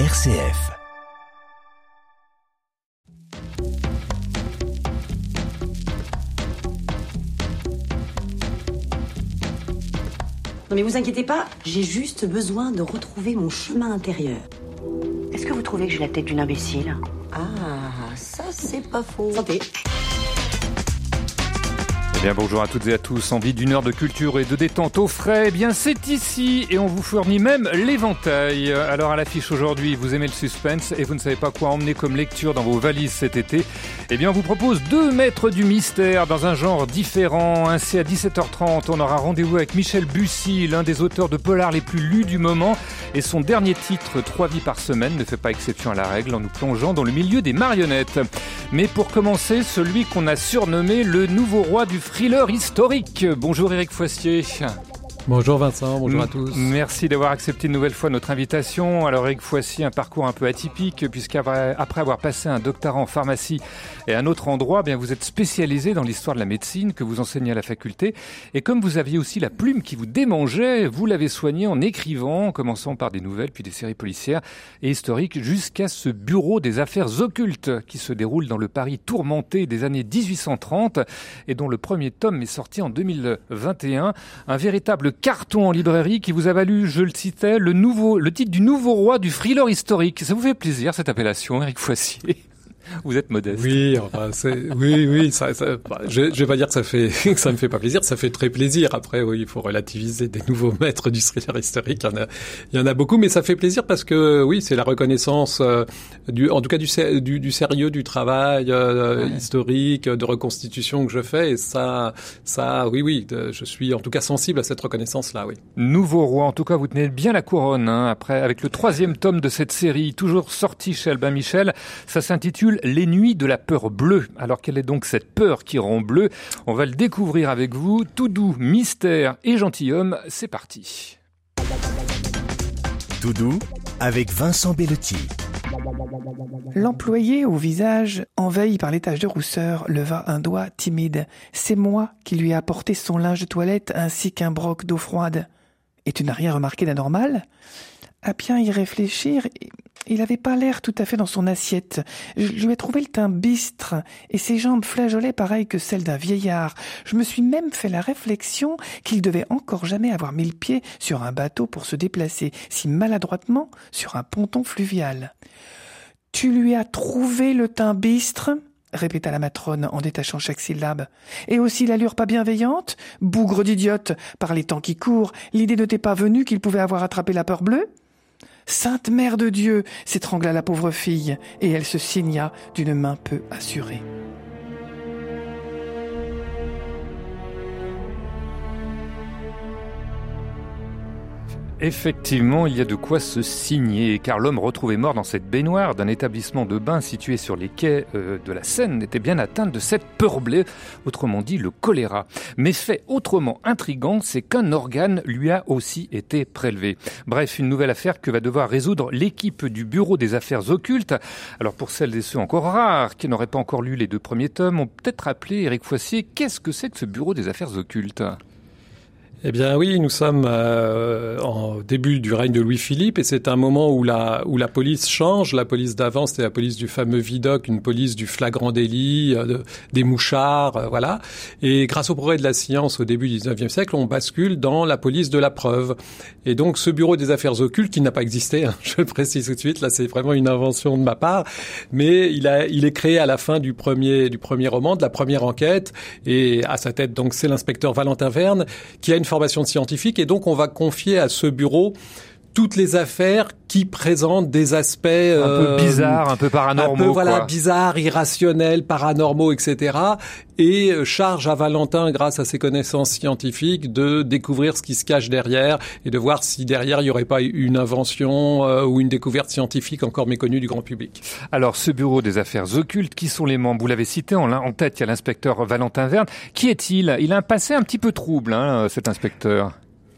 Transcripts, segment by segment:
RCF. Non mais vous inquiétez pas, j'ai juste besoin de retrouver mon chemin intérieur. Est-ce que vous trouvez que j'ai la tête d'une imbécile? Ah, ça c'est pas faux. Santé. Bien, bonjour à toutes et à tous. Envie d'une heure de culture et de détente au frais, eh bien c'est ici et on vous fournit même l'éventail. Alors à l'affiche aujourd'hui, vous aimez le suspense et vous ne savez pas quoi emmener comme lecture dans vos valises cet été. Eh bien, on vous propose deux maîtres du mystère dans un genre différent. Ainsi à 17h30, on aura rendez-vous avec Michel Bussy, l'un des auteurs de polar les plus lus du moment et son dernier titre, Trois vies par semaine, ne fait pas exception à la règle en nous plongeant dans le milieu des marionnettes. Mais pour commencer, celui qu'on a surnommé le nouveau roi du thriller historique. Bonjour Eric Foissier. Bonjour Vincent, bonjour à tous. Merci d'avoir accepté une nouvelle fois notre invitation. Alors Eric Foissy, un parcours un peu atypique puisqu'après avoir passé un doctorat en pharmacie et un autre endroit, bien vous êtes spécialisé dans l'histoire de la médecine que vous enseignez à la faculté. Et comme vous aviez aussi la plume qui vous démangeait, vous l'avez soignée en écrivant, en commençant par des nouvelles puis des séries policières et historiques jusqu'à ce bureau des affaires occultes qui se déroule dans le Paris tourmenté des années 1830 et dont le premier tome est sorti en 2021. Un véritable carton en librairie qui vous a valu, je le citais, le nouveau, le titre du nouveau roi du thriller historique. Ça vous fait plaisir cette appellation, Eric Foissier? Vous êtes modeste. Oui, enfin, oui, oui. Ça, ça, bah, je, je vais pas dire que ça fait que ça me fait pas plaisir. Ça fait très plaisir. Après, oui, il faut relativiser des nouveaux maîtres du thriller historique. Il y en a, il y en a beaucoup, mais ça fait plaisir parce que oui, c'est la reconnaissance euh, du, en tout cas du, du, du sérieux du travail euh, historique, de reconstitution que je fais. Et ça, ça, oui, oui, je suis en tout cas sensible à cette reconnaissance-là. Oui. Nouveau roi. En tout cas, vous tenez bien la couronne. Hein, après, avec le troisième tome de cette série, toujours sorti chez Albin Michel, ça s'intitule les nuits de la peur bleue. Alors quelle est donc cette peur qui rend bleu? On va le découvrir avec vous. Tout doux, mystère et gentilhomme, c'est parti. Tout doux avec Vincent Bellotti. L'employé au visage envahi par les taches de rousseur leva un doigt timide. C'est moi qui lui ai apporté son linge de toilette ainsi qu'un broc d'eau froide. Et tu n'as rien remarqué d'anormal? À bien y réfléchir, il n'avait pas l'air tout à fait dans son assiette. Je lui ai trouvé le teint bistre et ses jambes flageolaient pareil que celles d'un vieillard. Je me suis même fait la réflexion qu'il devait encore jamais avoir mis le pied sur un bateau pour se déplacer si maladroitement sur un ponton fluvial. Tu lui as trouvé le teint bistre? répéta la matrone en détachant chaque syllabe. Et aussi l'allure pas bienveillante? Bougre d'idiote! Par les temps qui courent, l'idée ne t'est pas venue qu'il pouvait avoir attrapé la peur bleue? Sainte Mère de Dieu s'étrangla la pauvre fille, et elle se signa d'une main peu assurée. Effectivement, il y a de quoi se signer, car l'homme retrouvé mort dans cette baignoire d'un établissement de bain situé sur les quais euh, de la Seine était bien atteint de cette peur bleue, autrement dit le choléra. Mais fait autrement intrigant, c'est qu'un organe lui a aussi été prélevé. Bref, une nouvelle affaire que va devoir résoudre l'équipe du Bureau des affaires occultes. Alors pour celles et ceux encore rares qui n'auraient pas encore lu les deux premiers tomes, on peut-être rappelé, Eric Foissier, qu'est-ce que c'est que ce Bureau des affaires occultes? Eh bien oui, nous sommes euh, en début du règne de Louis-Philippe et c'est un moment où la, où la police change. La police d'avant, c'était la police du fameux Vidocq, une police du flagrant délit, euh, des mouchards, euh, voilà. Et grâce au progrès de la science au début du 19e siècle, on bascule dans la police de la preuve. Et donc ce bureau des affaires occultes, qui n'a pas existé, hein, je le précise tout de suite, là c'est vraiment une invention de ma part, mais il, a, il est créé à la fin du premier, du premier roman, de la première enquête, et à sa tête donc c'est l'inspecteur Valentin Verne, qui a une formation scientifique et donc on va confier à ce bureau toutes les affaires qui présentent des aspects un peu euh, bizarres, un peu paranormaux, un peu voilà bizarres, irrationnels, paranormaux, etc. Et euh, charge à Valentin, grâce à ses connaissances scientifiques, de découvrir ce qui se cache derrière et de voir si derrière il n'y aurait pas une invention euh, ou une découverte scientifique encore méconnue du grand public. Alors, ce bureau des affaires occultes, qui sont les membres? Vous l'avez cité en, en tête, il y a l'inspecteur Valentin Verne. Qui est-il? Il a un passé un petit peu trouble, hein, cet inspecteur.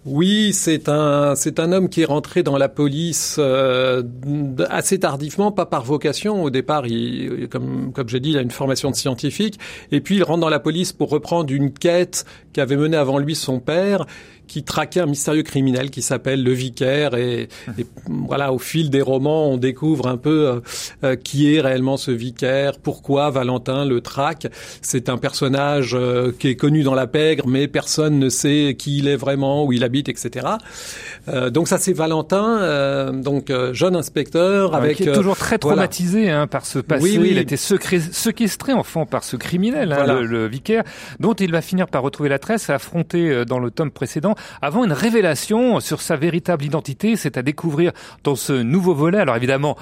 Oui, c'est un c'est un homme qui est rentré dans la police euh, assez tardivement, pas par vocation. Au départ, il, comme comme j'ai dit, il a une formation de scientifique, et puis il rentre dans la police pour reprendre une quête qu'avait menée avant lui son père, qui traquait un mystérieux criminel qui s'appelle le Vicaire. Et, voilà, au fil des romans, on découvre un peu qui est réellement ce Vicaire, pourquoi Valentin le traque. C'est un personnage qui est connu dans la pègre, mais personne ne sait qui il est vraiment, où il habite, etc. donc ça, c'est Valentin, donc jeune inspecteur avec qui est toujours très traumatisé hein, par ce passé. Oui, oui. Il a été séquestré enfant par ce criminel, hein, le, le, vicaire, dont il va finir par retrouver la tresse et affronter dans le tome précédent, avant une révélation sur sa véritable identité. C'est à découvrir dans ce nouveau volet. Alors évidemment,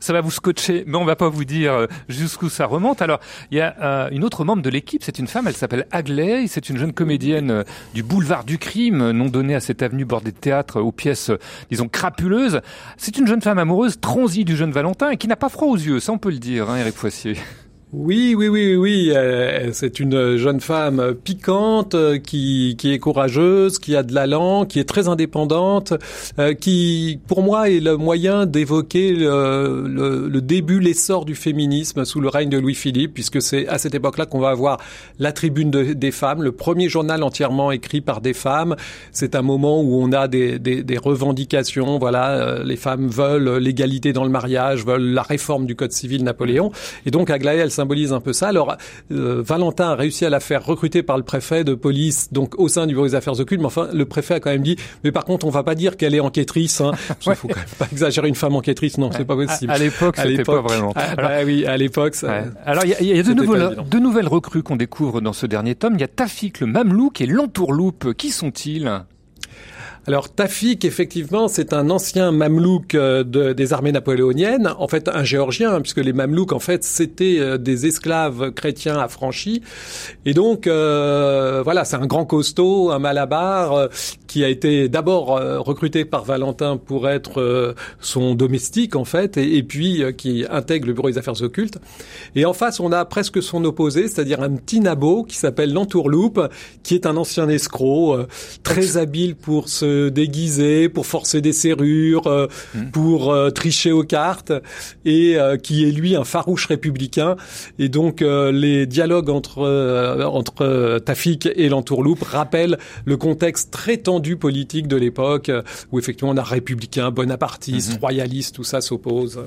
ça va vous scotcher, mais on va pas vous dire jusqu'où ça remonte. Alors il y a euh, une autre membre de l'équipe, c'est une femme, elle s'appelle Agley, c'est une jeune comédienne du boulevard du crime, nom donné à cette avenue bordée de théâtre aux pièces, disons, crapuleuses. C'est une jeune femme amoureuse, transie du jeune Valentin, et qui n'a pas froid aux yeux, ça on peut le dire, hein, Eric Foissier. Oui, oui, oui, oui. Euh, c'est une jeune femme piquante euh, qui, qui est courageuse, qui a de l'allant, qui est très indépendante, euh, qui, pour moi, est le moyen d'évoquer le, le, le, début, l'essor du féminisme sous le règne de Louis-Philippe, puisque c'est à cette époque-là qu'on va avoir la Tribune de, des femmes, le premier journal entièrement écrit par des femmes. C'est un moment où on a des, des, des revendications. Voilà, les femmes veulent l'égalité dans le mariage, veulent la réforme du Code civil Napoléon, et donc Aglaé, elle symbolise un peu ça. Alors, euh, Valentin a réussi à la faire recruter par le préfet de police, donc au sein du bureau des affaires occultes. Mais enfin, le préfet a quand même dit, mais par contre, on va pas dire qu'elle est enquêtrice. Hein, Il faut quand même pas exagérer une femme enquêtrice. Non, c'est pas possible. À, à l'époque, c'était pas vraiment. Ah, Alors, bah oui, à l'époque. Ça... Alors, il y a, y a de, nouvelles, de nouvelles recrues qu'on découvre dans ce dernier tome. Il y a Tafik, le Mamelouk et l'Entourloupe. Qui sont-ils? Alors Tafik, effectivement, c'est un ancien mamelouk euh, de, des armées napoléoniennes, en fait un géorgien, hein, puisque les mamelouks, en fait, c'était euh, des esclaves chrétiens affranchis. Et donc, euh, voilà, c'est un grand costaud, un malabar, euh, qui a été d'abord euh, recruté par Valentin pour être son domestique, en fait, et, et puis qui intègre le bureau des affaires occultes. Et en face, on a presque son opposé, c'est-à-dire un petit nabo qui s'appelle l'entourloupe, qui est un ancien escroc, très habile pour se déguiser, pour forcer des serrures, euh, mmh. pour euh, tricher aux cartes, et euh, qui est lui un farouche républicain. Et donc les dialogues entre entre Tafik et l'entourloupe rappellent le contexte très tendu politique de l'époque, où effectivement on a républicains, bonapartistes, mmh. royalistes, tout ça s'oppose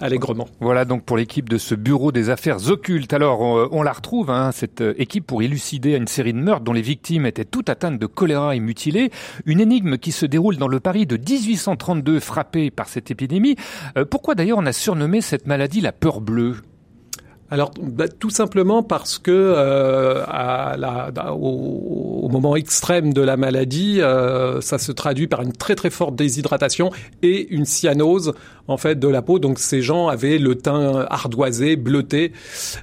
allègrement. Voilà donc pour l'équipe de ce bureau des affaires occultes. Alors on, on la retrouve, hein, cette équipe pour élucider une série de meurtres dont les victimes étaient toutes atteintes de choléra et mutilées. Une énigme qui se déroule dans le Paris de 1832 frappé par cette épidémie. Euh, pourquoi d'ailleurs on a surnommé cette maladie la peur bleue? Alors, bah, tout simplement parce que euh, à la, au, au, moment extrême de la maladie, euh, ça se traduit par une très très forte déshydratation et une cyanose en fait de la peau. Donc ces gens avaient le teint ardoisé, bleuté,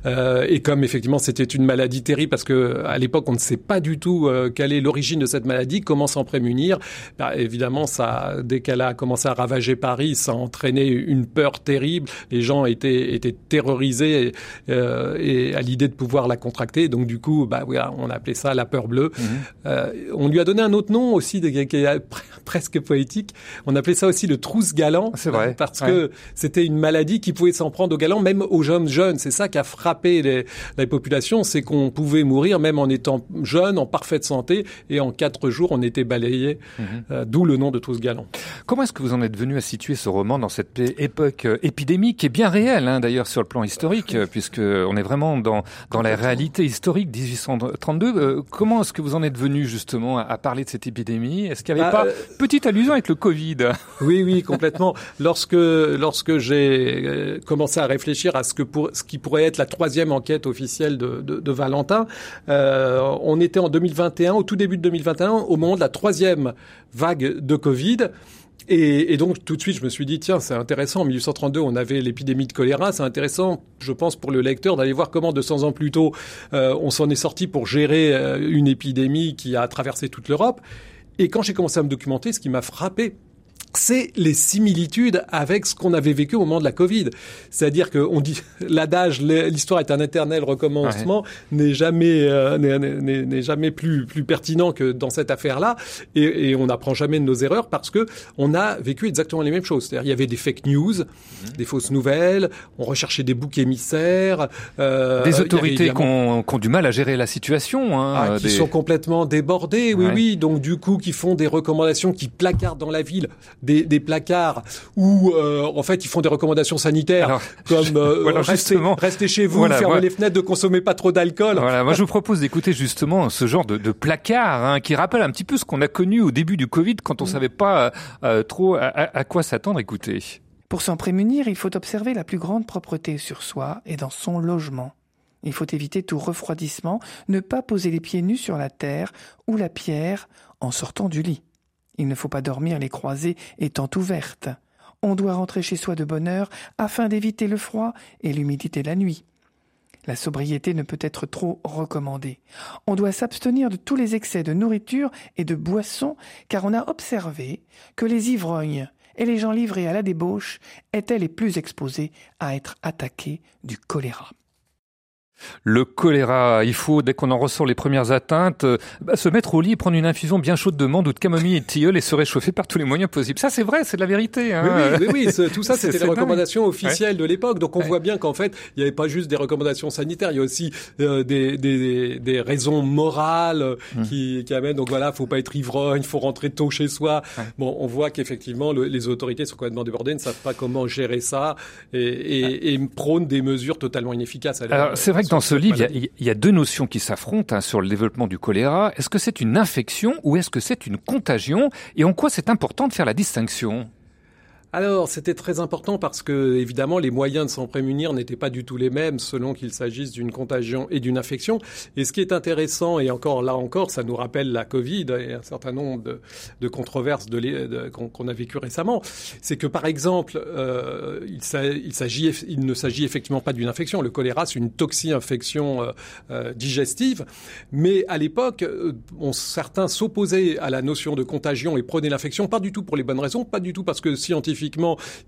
euh, et comme effectivement c'était une maladie terrible parce que à l'époque on ne sait pas du tout euh, quelle est l'origine de cette maladie, comment s'en prémunir. Bah, évidemment, ça, dès qu'elle a commencé à ravager Paris, ça a entraîné une peur terrible. Les gens étaient étaient terrorisés. Euh, et à l'idée de pouvoir la contracter. Donc du coup, bah on a appelé ça la peur bleue. Mmh. Euh, on lui a donné un autre nom aussi, qui est presque poétique. On appelait ça aussi le trousse galant. C'est vrai. Parce ouais. que c'était une maladie qui pouvait s'en prendre aux galants, même aux jeunes jeunes. C'est ça qui a frappé les, les populations, c'est qu'on pouvait mourir même en étant jeune, en parfaite santé, et en quatre jours, on était balayé. Mmh. Euh, D'où le nom de trousse galant. Comment est-ce que vous en êtes venu à situer ce roman dans cette époque épidémique qui est bien réelle, hein, d'ailleurs, sur le plan historique, puisque on est vraiment dans, dans la réalité historique 1832. Euh, comment est-ce que vous en êtes venu justement à, à parler de cette épidémie? Est-ce qu'il n'y avait bah, pas euh... petite allusion avec le Covid? Oui, oui, complètement. lorsque lorsque j'ai euh, commencé à réfléchir à ce que pour ce qui pourrait être la troisième enquête officielle de, de, de Valentin, euh, on était en 2021, au tout début de 2021, au moment de la troisième vague de Covid. Et, et, donc tout de suite, je me suis dit tiens, c'est intéressant. En 1832, on avait l'épidémie de choléra. C'est intéressant, je pense, pour le lecteur d'aller voir comment 200 ans plus tôt, euh, on s'en est sorti pour gérer euh, une épidémie qui a traversé toute l'Europe. Et quand j'ai commencé à me documenter, ce qui m'a frappé, c'est les similitudes avec ce qu'on avait vécu au moment de la Covid. C'est-à-dire qu'on dit l'adage l'histoire est un éternel recommencement n'est jamais euh, n'est jamais plus plus pertinent que dans cette affaire-là et, et on n'apprend jamais de nos erreurs parce que on a vécu exactement les mêmes choses. C'est-à-dire il y avait des fake news, mhm. des fausses nouvelles, on recherchait des boucs émissaires, euh, des autorités qui ont, du mal à gérer la situation, hein, ah, qui sont complètement débordées, oui oui, donc du coup qui font des recommandations qui placardent dans la ville des, des placards où euh, en fait ils font des recommandations sanitaires comme euh, restez, chez vous, fermez les fenêtres, ne consommez pas trop d'alcool. Voilà, moi je vous propose d'écouter justement ce genre de, de placard hein, qui rappelle un petit peu ce qu'on a connu au début du Covid quand on mm. savait pas euh, trop à, à quoi s'attendre. Écoutez. Pour s'en prémunir, il faut observer la plus grande propreté sur soi et dans son logement. Il faut éviter tout refroidissement, ne pas poser les pieds nus sur la terre ou la pierre en sortant du lit. Il ne faut pas dormir les croisées étant ouvertes. On doit rentrer chez soi de bonne heure afin d'éviter le froid et l'humidité la nuit. La sobriété ne peut être trop recommandée. On doit s'abstenir de tous les excès de nourriture et de boissons, car on a observé que les ivrognes et les gens livrés à la débauche étaient les plus exposés à être attaqués du choléra. Le choléra, il faut, dès qu'on en ressort les premières atteintes, euh, bah, se mettre au lit, prendre une infusion bien chaude de menthe ou de camomille et de tilleul et se réchauffer par tous les moyens possibles. Ça, c'est vrai, c'est de la vérité. Hein. Oui, oui, oui, tout ça, c'était les recommandations officielles de l'époque. Donc, on voit bien qu'en fait, il n'y avait pas juste des recommandations sanitaires, il y a aussi euh, des, des, des, raisons morales hum. qui, qui amènent. Donc voilà, faut pas être ivrogne, il faut rentrer tôt chez soi. Bon, on voit qu'effectivement, les autorités sont complètement débordées, ne savent pas comment gérer ça et, et, et prônent des mesures totalement inefficaces. Alors, c'est vrai que dans ce livre, il y, a deux notions qui s'affrontent hein, sur le développement du choléra. Est-ce que c'est une infection ou est-ce que c'est une contagion? Et en quoi c'est important de faire la distinction? Alors, c'était très important parce que, évidemment, les moyens de s'en prémunir n'étaient pas du tout les mêmes selon qu'il s'agisse d'une contagion et d'une infection. Et ce qui est intéressant, et encore là encore, ça nous rappelle la Covid et un certain nombre de, controverses qu'on a vécu récemment, c'est que, par exemple, euh, il, ne s'agit effectivement pas d'une infection. Le choléra, c'est une toxi-infection euh, euh, digestive. Mais à l'époque, certains s'opposaient à la notion de contagion et prenaient l'infection, pas du tout pour les bonnes raisons, pas du tout parce que scientifiquement,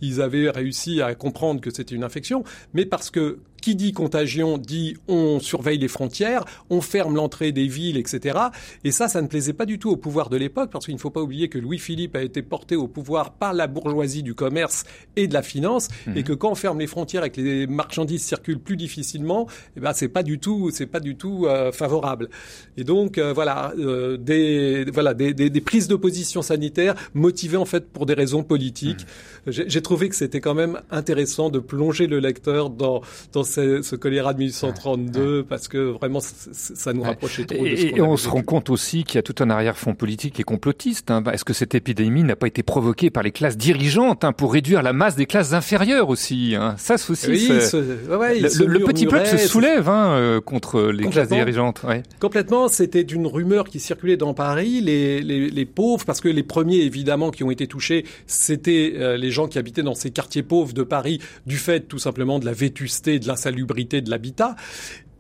ils avaient réussi à comprendre que c'était une infection, mais parce que qui dit contagion dit on surveille les frontières, on ferme l'entrée des villes, etc. Et ça, ça ne plaisait pas du tout au pouvoir de l'époque, parce qu'il ne faut pas oublier que Louis-Philippe a été porté au pouvoir par la bourgeoisie du commerce et de la finance, et mhm. que quand on ferme les frontières et que les marchandises circulent plus difficilement, eh ben c'est pas du tout, c'est pas du tout euh, favorable. Et donc euh, voilà, euh, des voilà des, des, des prises d'opposition sanitaire motivées en fait pour des raisons politiques. Mhm. J'ai trouvé que c'était quand même intéressant de plonger le lecteur dans dans ce choléra de 1832 parce que vraiment ça nous rapprochait trop. Et, de ce on se rend compte aussi qu'il y a tout un arrière-fond politique et complotiste. Hein. Est-ce que cette épidémie n'a pas été provoquée par les classes dirigeantes hein, pour réduire la masse des classes inférieures aussi hein? Ça, c'est aussi oui, le, petit peuple se soulève hein, euh, contre les classes dirigeantes. Ouais. Complètement, c'était d'une rumeur qui circulait dans Paris. Les, les, les, pauvres, parce que les premiers évidemment qui ont été touchés, c'était euh, les gens qui habitaient dans ces quartiers pauvres de Paris, du fait tout simplement de la vétusté, de la salubrité de l'habitat.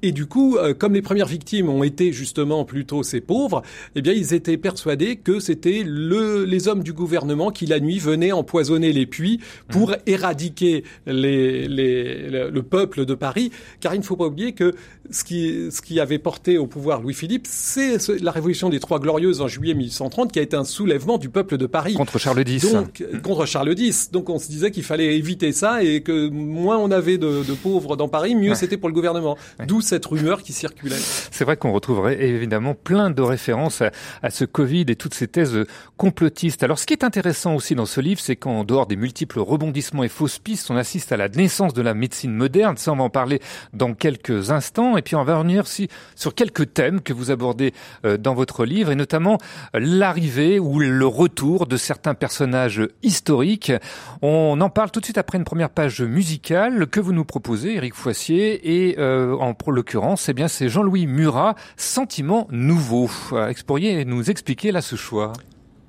Et du coup, euh, comme les premières victimes ont été justement plutôt ces pauvres, eh bien, ils étaient persuadés que c'était le, les hommes du gouvernement qui la nuit venaient empoisonner les puits pour mmh. éradiquer les, les, le peuple de Paris. Car il ne faut pas oublier que ce qui, ce qui avait porté au pouvoir Louis-Philippe, c'est la révolution des Trois Glorieuses en juillet 1830, qui a été un soulèvement du peuple de Paris contre Charles X. Donc, mmh. contre Charles X. Donc, on se disait qu'il fallait éviter ça et que moins on avait de, de pauvres dans Paris, mieux c'était pour le gouvernement. D'où cette rumeur qui circulait. C'est vrai qu'on retrouverait évidemment plein de références à, ce Covid et toutes ces thèses complotistes. Alors ce qui est intéressant aussi dans ce livre, c'est qu'en dehors des multiples rebondissements et fausses pistes, on assiste à la naissance de la médecine moderne. Ça, on va en parler dans quelques instants. Et puis on va revenir aussi sur quelques thèmes que vous abordez euh, dans votre livre, et notamment l'arrivée ou le retour de certains personnages historiques. On en parle tout de suite après une première page musicale que vous nous proposez, Eric Foissier, et euh, en l'occurrence c'est bien c'est Jean-Louis Murat, Sentiment nouveau. Euh, pourriez nous expliquer là ce choix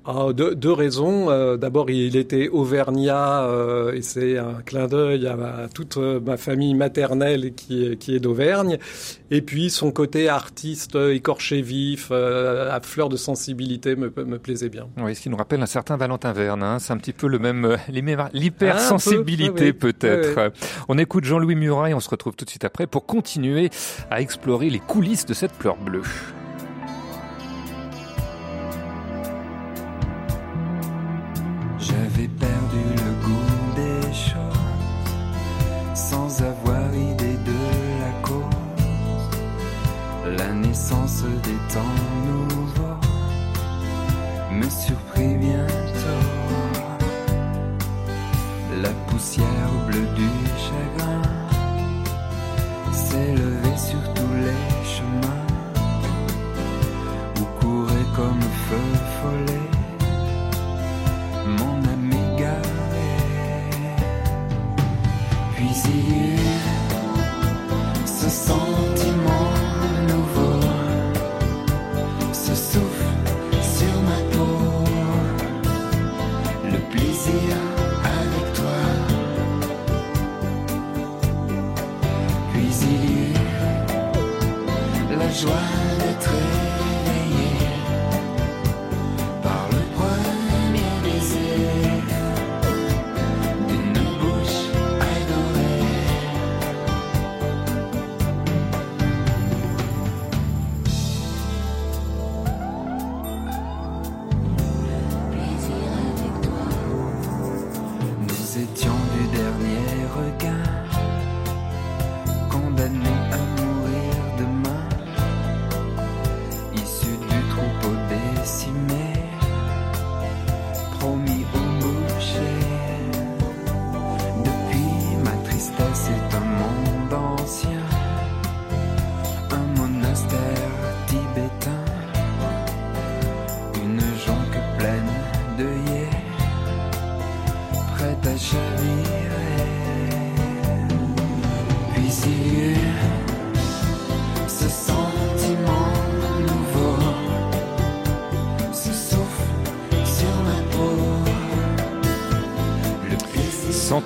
ah, deux, raisons. Euh, d'abord, il était auvergnat euh, et c'est un clin d'œil à, toute euh, ma famille maternelle qui, qui est d'Auvergne. Et puis son côté artiste écorché vif, à fleur de sensibilité, me, me plaisait bien. Oui, ce qui nous rappelle un certain Valentin Verne. Hein. C'est un petit peu le même, l'hypersensibilité peut-être. On écoute Jean-Louis Murat et on se retrouve tout de suite après pour continuer à explorer les coulisses de cette fleur bleue. Temps nouveaux me surprit bientôt. La poussière bleue du chagrin s'est levée sur tous les chemins où courait comme feu follet ce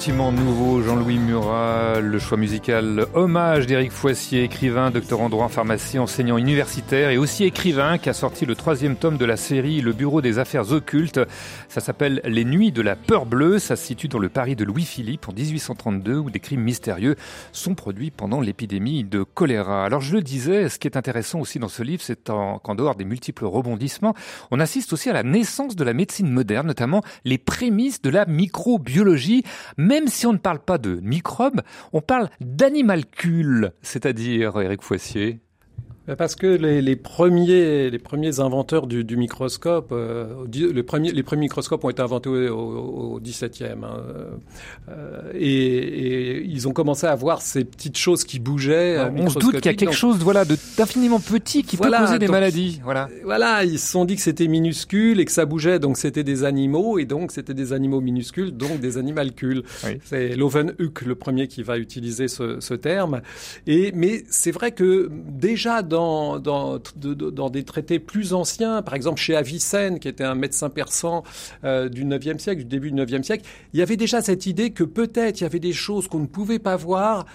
Sentiment nouveau, Jean-Louis Murat, le choix musical hommage d'Éric Foissier, écrivain, docteur en droit en pharmacie, enseignant universitaire et aussi écrivain qui a sorti le troisième tome de la série Le Bureau des affaires occultes. Ça s'appelle Les Nuits de la peur bleue. Ça se situe dans le Paris de Louis-Philippe en 1832 où des crimes mystérieux sont produits pendant l'épidémie de choléra. Alors je le disais, ce qui est intéressant aussi dans ce livre, c'est qu'en dehors des multiples rebondissements, on assiste aussi à la naissance de la médecine moderne, notamment les prémices de la microbiologie même si on ne parle pas de microbes, on parle d'animalcules, c'est-à-dire, Eric Foissier parce que les, les, premiers, les premiers inventeurs du, du microscope, euh, les, premiers, les premiers microscopes ont été inventés au, XVIIe. Hein, euh, et, et, ils ont commencé à voir ces petites choses qui bougeaient. On se doute qu'il y a quelque chose voilà, d'infiniment petit qui peut causer des maladies. Voilà. voilà, ils se sont dit que c'était minuscule et que ça bougeait, donc c'était des animaux, et donc c'était des animaux minuscules, donc des animalcules. Oui. C'est Lovenhuck le premier qui va utiliser ce, ce terme. Et, mais c'est vrai que déjà dans, dans, des traités plus anciens, par exemple chez Avicenne, qui était un médecin persan euh, du 9e siècle, du début du 9e siècle, il y avait déjà cette idée que peut-être il y avait des choses qu'on ne pouvait pas voir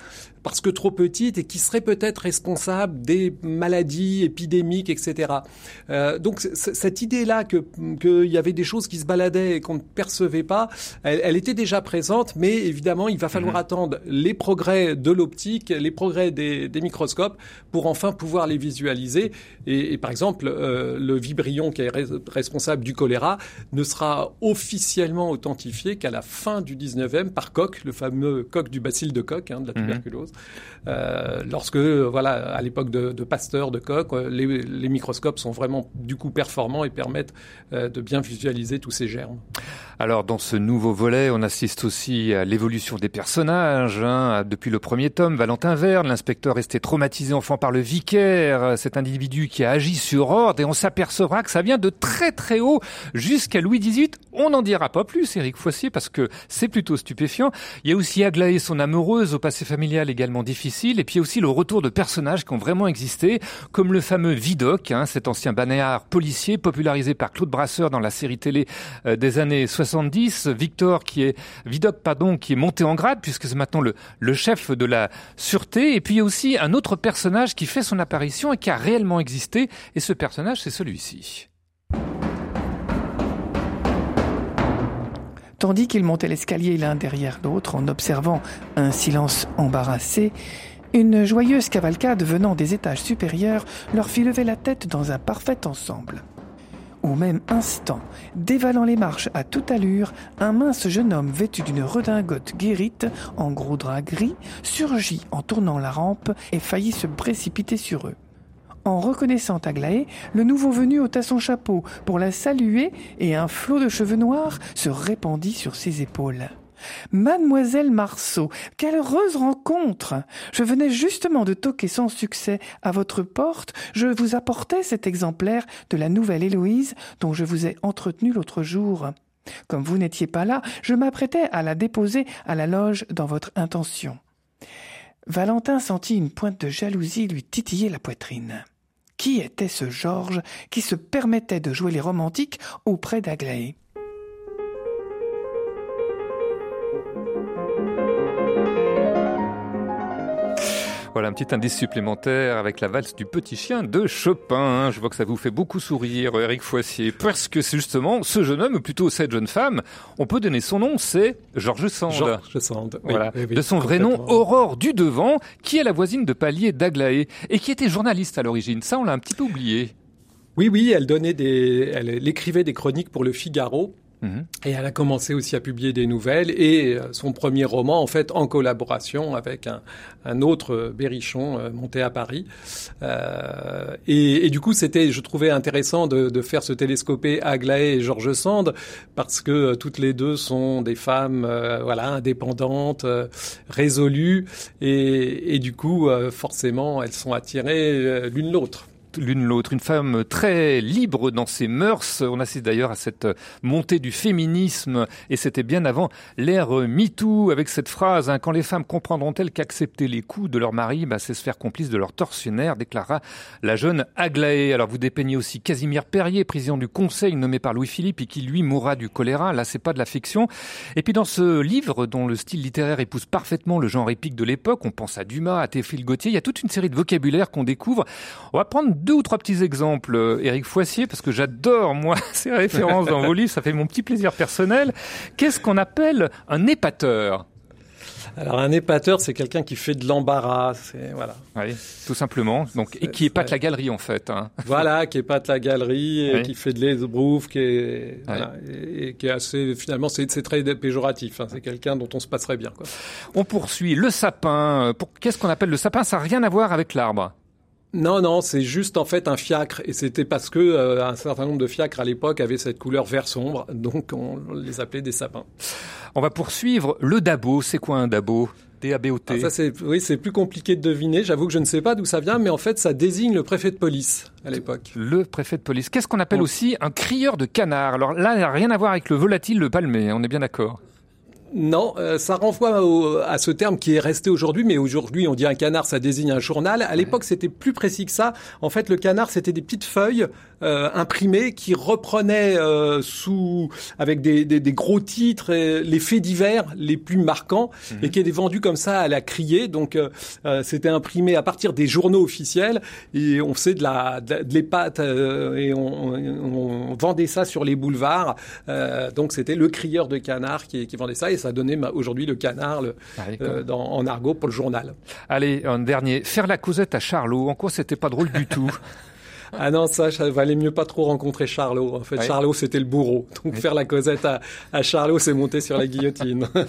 parce que trop petite et qui serait peut-être responsable des maladies épidémiques, etc. Euh, donc cette idée-là que qu'il y avait des choses qui se baladaient et qu'on ne percevait pas, elle, elle, était déjà présente, mais évidemment il va falloir mmh. attendre les progrès de l'optique, les progrès des, des, microscopes pour enfin pouvoir les visualiser. Et, et par exemple, euh, le vibrion qui est responsable du choléra ne sera officiellement authentifié qu'à la fin du 19e par Koch, le fameux Koch du bacille de Koch, hein, de la mmh. Euh, lorsque, voilà, à l'époque de, Pasteur, de Koch, euh, les, microscopes sont vraiment du coup performants et permettent euh, de bien visualiser tous ces germes. Alors, dans ce nouveau volet, on assiste aussi à l'évolution des personnages. Hein. Depuis le premier tome, Valentin Verne, l'inspecteur resté traumatisé enfant par le vicaire cet individu qui a agi sur ordre, et on s'apercevra que ça vient de très très haut jusqu'à Louis XVIII. On n'en dira pas plus, Éric Foissier, parce que c'est plutôt stupéfiant. Il y a aussi Aglaé, son amoureuse, au passé familial également difficile, et puis aussi le retour de personnages qui ont vraiment existé, comme le fameux Vidocq, hein, cet ancien banéard policier popularisé par Claude Brasseur dans la série télé euh, des années 70. Victor, qui est Vidocq, pardon, qui est monté en grade puisque c'est maintenant le, le chef de la sûreté. Et puis il y a aussi un autre personnage qui fait son apparition et qui a réellement existé. Et ce personnage, c'est celui-ci. Tandis qu'ils montaient l'escalier l'un derrière l'autre en observant un silence embarrassé, une joyeuse cavalcade venant des étages supérieurs leur fit lever la tête dans un parfait ensemble. Au même instant, dévalant les marches à toute allure, un mince jeune homme vêtu d'une redingote guérite en gros drap gris surgit en tournant la rampe et faillit se précipiter sur eux. En reconnaissant Aglaé, le nouveau venu ôta son chapeau pour la saluer et un flot de cheveux noirs se répandit sur ses épaules. Mademoiselle Marceau, quelle heureuse rencontre. Je venais justement de toquer sans succès à votre porte. Je vous apportais cet exemplaire de la nouvelle Héloïse dont je vous ai entretenu l'autre jour. Comme vous n'étiez pas là, je m'apprêtais à la déposer à la loge dans votre intention. Valentin sentit une pointe de jalousie lui titiller la poitrine. Qui était ce Georges qui se permettait de jouer les romantiques auprès d'Aglaé? Voilà un petit indice supplémentaire avec la valse du petit chien de Chopin. Je vois que ça vous fait beaucoup sourire, Eric Foissier, parce que c'est justement ce jeune homme, ou plutôt cette jeune femme, on peut donner son nom, c'est Georges Sand. Georges Sand. Oui, voilà. oui, oui, de son vrai nom, Aurore Dudevant, qui est la voisine de palier d'Aglaé et qui était journaliste à l'origine. Ça, on l'a un petit peu oublié. Oui, oui, elle donnait des, elle écrivait des chroniques pour le Figaro. Et elle a commencé aussi à publier des nouvelles et son premier roman, en fait, en collaboration avec un, autre Berrichon euh, monté à Paris. Euh, et, du coup, c'était, je trouvais intéressant de, faire ce télescopé Aglaé et Georges Sand parce que euh, toutes les deux sont des femmes, euh, voilà, indépendantes, euh, résolues et, du coup, forcément, elles sont attirées l'une l'autre l'une l'autre. Une femme très libre dans ses mœurs. On assiste d'ailleurs à cette montée du féminisme et c'était bien avant l'ère MeToo avec cette phrase hein, quand les femmes comprendront-elles qu'accepter les coups de leur mari, bah, c'est se faire complice de leur tortionnaire, déclara la jeune Aglaé. Alors vous dépeignez aussi Casimir Perrier, président du Conseil nommé par Louis-Philippe et qui lui mourra du choléra. Là, c'est pas de la fiction. Et puis dans ce livre dont le style littéraire épouse parfaitement le genre épique de l'époque, on pense à Dumas, à Théophile Gautier. Il y a toute une série de vocabulaire qu'on découvre. On va prendre deux ou trois petits exemples, Éric Foissier, parce que j'adore, moi, ces références dans vos livres, ça fait mon petit plaisir personnel. Qu'est-ce qu'on appelle un épateur? Alors un épateur, c'est quelqu'un qui fait de l'embarras, voilà. Oui, tout simplement. Donc et qui épate la galerie en fait. Hein. Voilà, qui épate la galerie, et qui fait de l'esbrouf, qui est oui. voilà, et, et, qui est assez finalement c'est très péjoratif. Hein. C'est quelqu'un dont on se passerait bien. Quoi. On poursuit le sapin. Pour qu'est-ce qu'on appelle le sapin? Ça n'a rien à voir avec l'arbre. Non, non, c'est juste en fait un fiacre, et c'était parce que euh, un certain nombre de fiacres à l'époque avaient cette couleur vert sombre, donc on les appelait des sapins. On va poursuivre le dabo. C'est quoi un dabo? D-A-B-O-T. Ah, ça c'est oui, c'est plus compliqué de deviner. J'avoue que je ne sais pas d'où ça vient, mais en fait, ça désigne le préfet de police à l'époque. Le préfet de police. Qu'est-ce qu'on appelle oh. aussi un crieur de canard Alors là, rien à voir avec le volatile, le palmé. On est bien d'accord. Non, euh, ça renvoie au, à ce terme qui est resté aujourd'hui, mais aujourd'hui on dit un canard, ça désigne un journal. À l'époque c'était plus précis que ça. En fait le canard c'était des petites feuilles euh, imprimées qui reprenaient euh, sous avec des, des, des gros titres les faits divers les plus marquants mmh. et qui étaient vendus comme ça à la criée. Donc c'était imprimé à partir des journaux officiels et on faisait de la de, de l'épate et on, on, vendait ça sur les boulevards. donc c'était le crieur de canard qui, qui vendait ça. Et ça donnait aujourd'hui le canard le, ah, euh, dans, en argot pour le journal. Allez, un dernier. Faire la causette à Charlot, en quoi c'était pas drôle du tout? Ah non, ça, ça valait mieux pas trop rencontrer Charlot. En fait. Charlot, c'était le bourreau. Donc, oui. faire la causette à, à Charlot, c'est monter sur la guillotine. donc,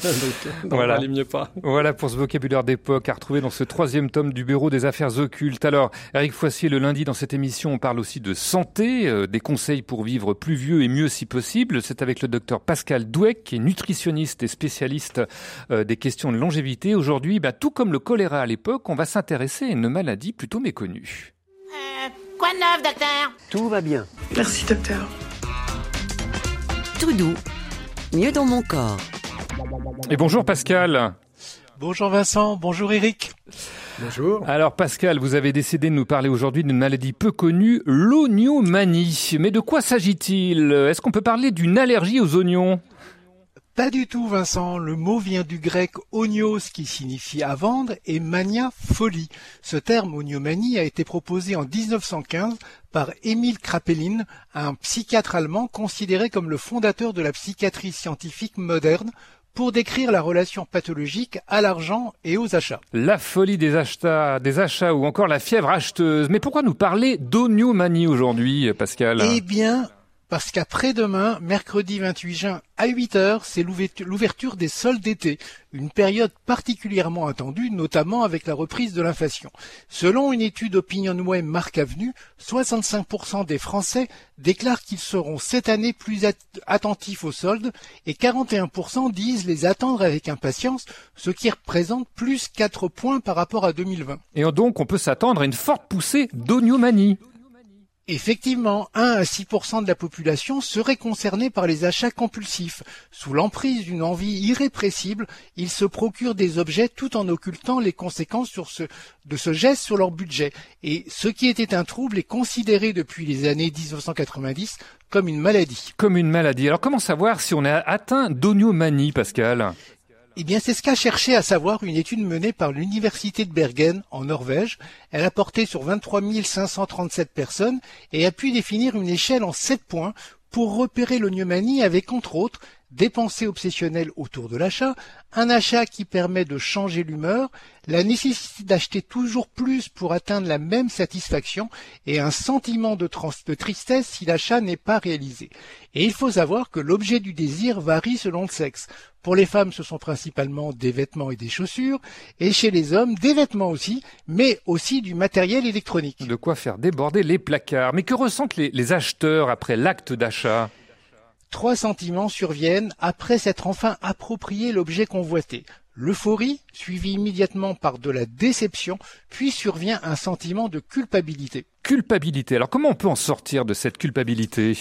donc, voilà. valait mieux pas. Voilà pour ce vocabulaire d'époque à retrouver dans ce troisième tome du Bureau des Affaires Occultes. Alors, Eric Foissier, le lundi, dans cette émission, on parle aussi de santé, euh, des conseils pour vivre plus vieux et mieux si possible. C'est avec le docteur Pascal Douek, qui est nutritionniste et spécialiste euh, des questions de longévité. Aujourd'hui, bah, tout comme le choléra à l'époque, on va s'intéresser à une maladie plutôt méconnue. Quoi de neuf, docteur? Tout va bien. Merci, docteur. Tout doux, mieux dans mon corps. Et bonjour Pascal. Bonjour Vincent, bonjour Eric. Bonjour. Alors Pascal, vous avez décidé de nous parler aujourd'hui d'une maladie peu connue, l'oniomanie. Mais de quoi s'agit-il? Est-ce qu'on peut parler d'une allergie aux oignons? Pas du tout Vincent, le mot vient du grec onios qui signifie à vendre et mania folie. Ce terme oniomanie a été proposé en 1915 par Émile Kraepelin, un psychiatre allemand considéré comme le fondateur de la psychiatrie scientifique moderne pour décrire la relation pathologique à l'argent et aux achats. La folie des achats, des achats ou encore la fièvre acheteuse. Mais pourquoi nous parler d'oniomanie aujourd'hui, Pascal? Eh bien, parce qu'après-demain, mercredi 28 juin à 8 heures, c'est l'ouverture des soldes d'été, une période particulièrement attendue, notamment avec la reprise de l'inflation. Selon une étude OpinionWay Marc Avenue, 65% des Français déclarent qu'ils seront cette année plus attentifs aux soldes et 41% disent les attendre avec impatience, ce qui représente plus 4 points par rapport à 2020. Et donc on peut s'attendre à une forte poussée d'oniomanie. Effectivement, 1 à 6 de la population serait concernée par les achats compulsifs. Sous l'emprise d'une envie irrépressible, ils se procurent des objets tout en occultant les conséquences de ce geste sur leur budget. Et ce qui était un trouble est considéré depuis les années 1990 comme une maladie. Comme une maladie. Alors comment savoir si on est atteint d'oniomanie, Pascal? Eh bien, c'est ce qu'a cherché à savoir une étude menée par l'Université de Bergen, en Norvège. Elle a porté sur 23 537 personnes et a pu définir une échelle en 7 points pour repérer l'oniomanie avec, entre autres, des pensées obsessionnelles autour de l'achat, un achat qui permet de changer l'humeur, la nécessité d'acheter toujours plus pour atteindre la même satisfaction et un sentiment de, tristesse si l'achat n'est pas réalisé. Et il faut savoir que l'objet du désir varie selon le sexe. Pour les femmes, ce sont principalement des vêtements et des chaussures, et chez les hommes, des vêtements aussi, mais aussi du matériel électronique. De quoi faire déborder les placards. Mais que ressentent les acheteurs après l'acte d'achat? Trois sentiments surviennent après s'être enfin approprié l'objet convoité. L'euphorie, suivie immédiatement par de la déception, puis survient un sentiment de culpabilité. Culpabilité. Alors comment on peut en sortir de cette culpabilité?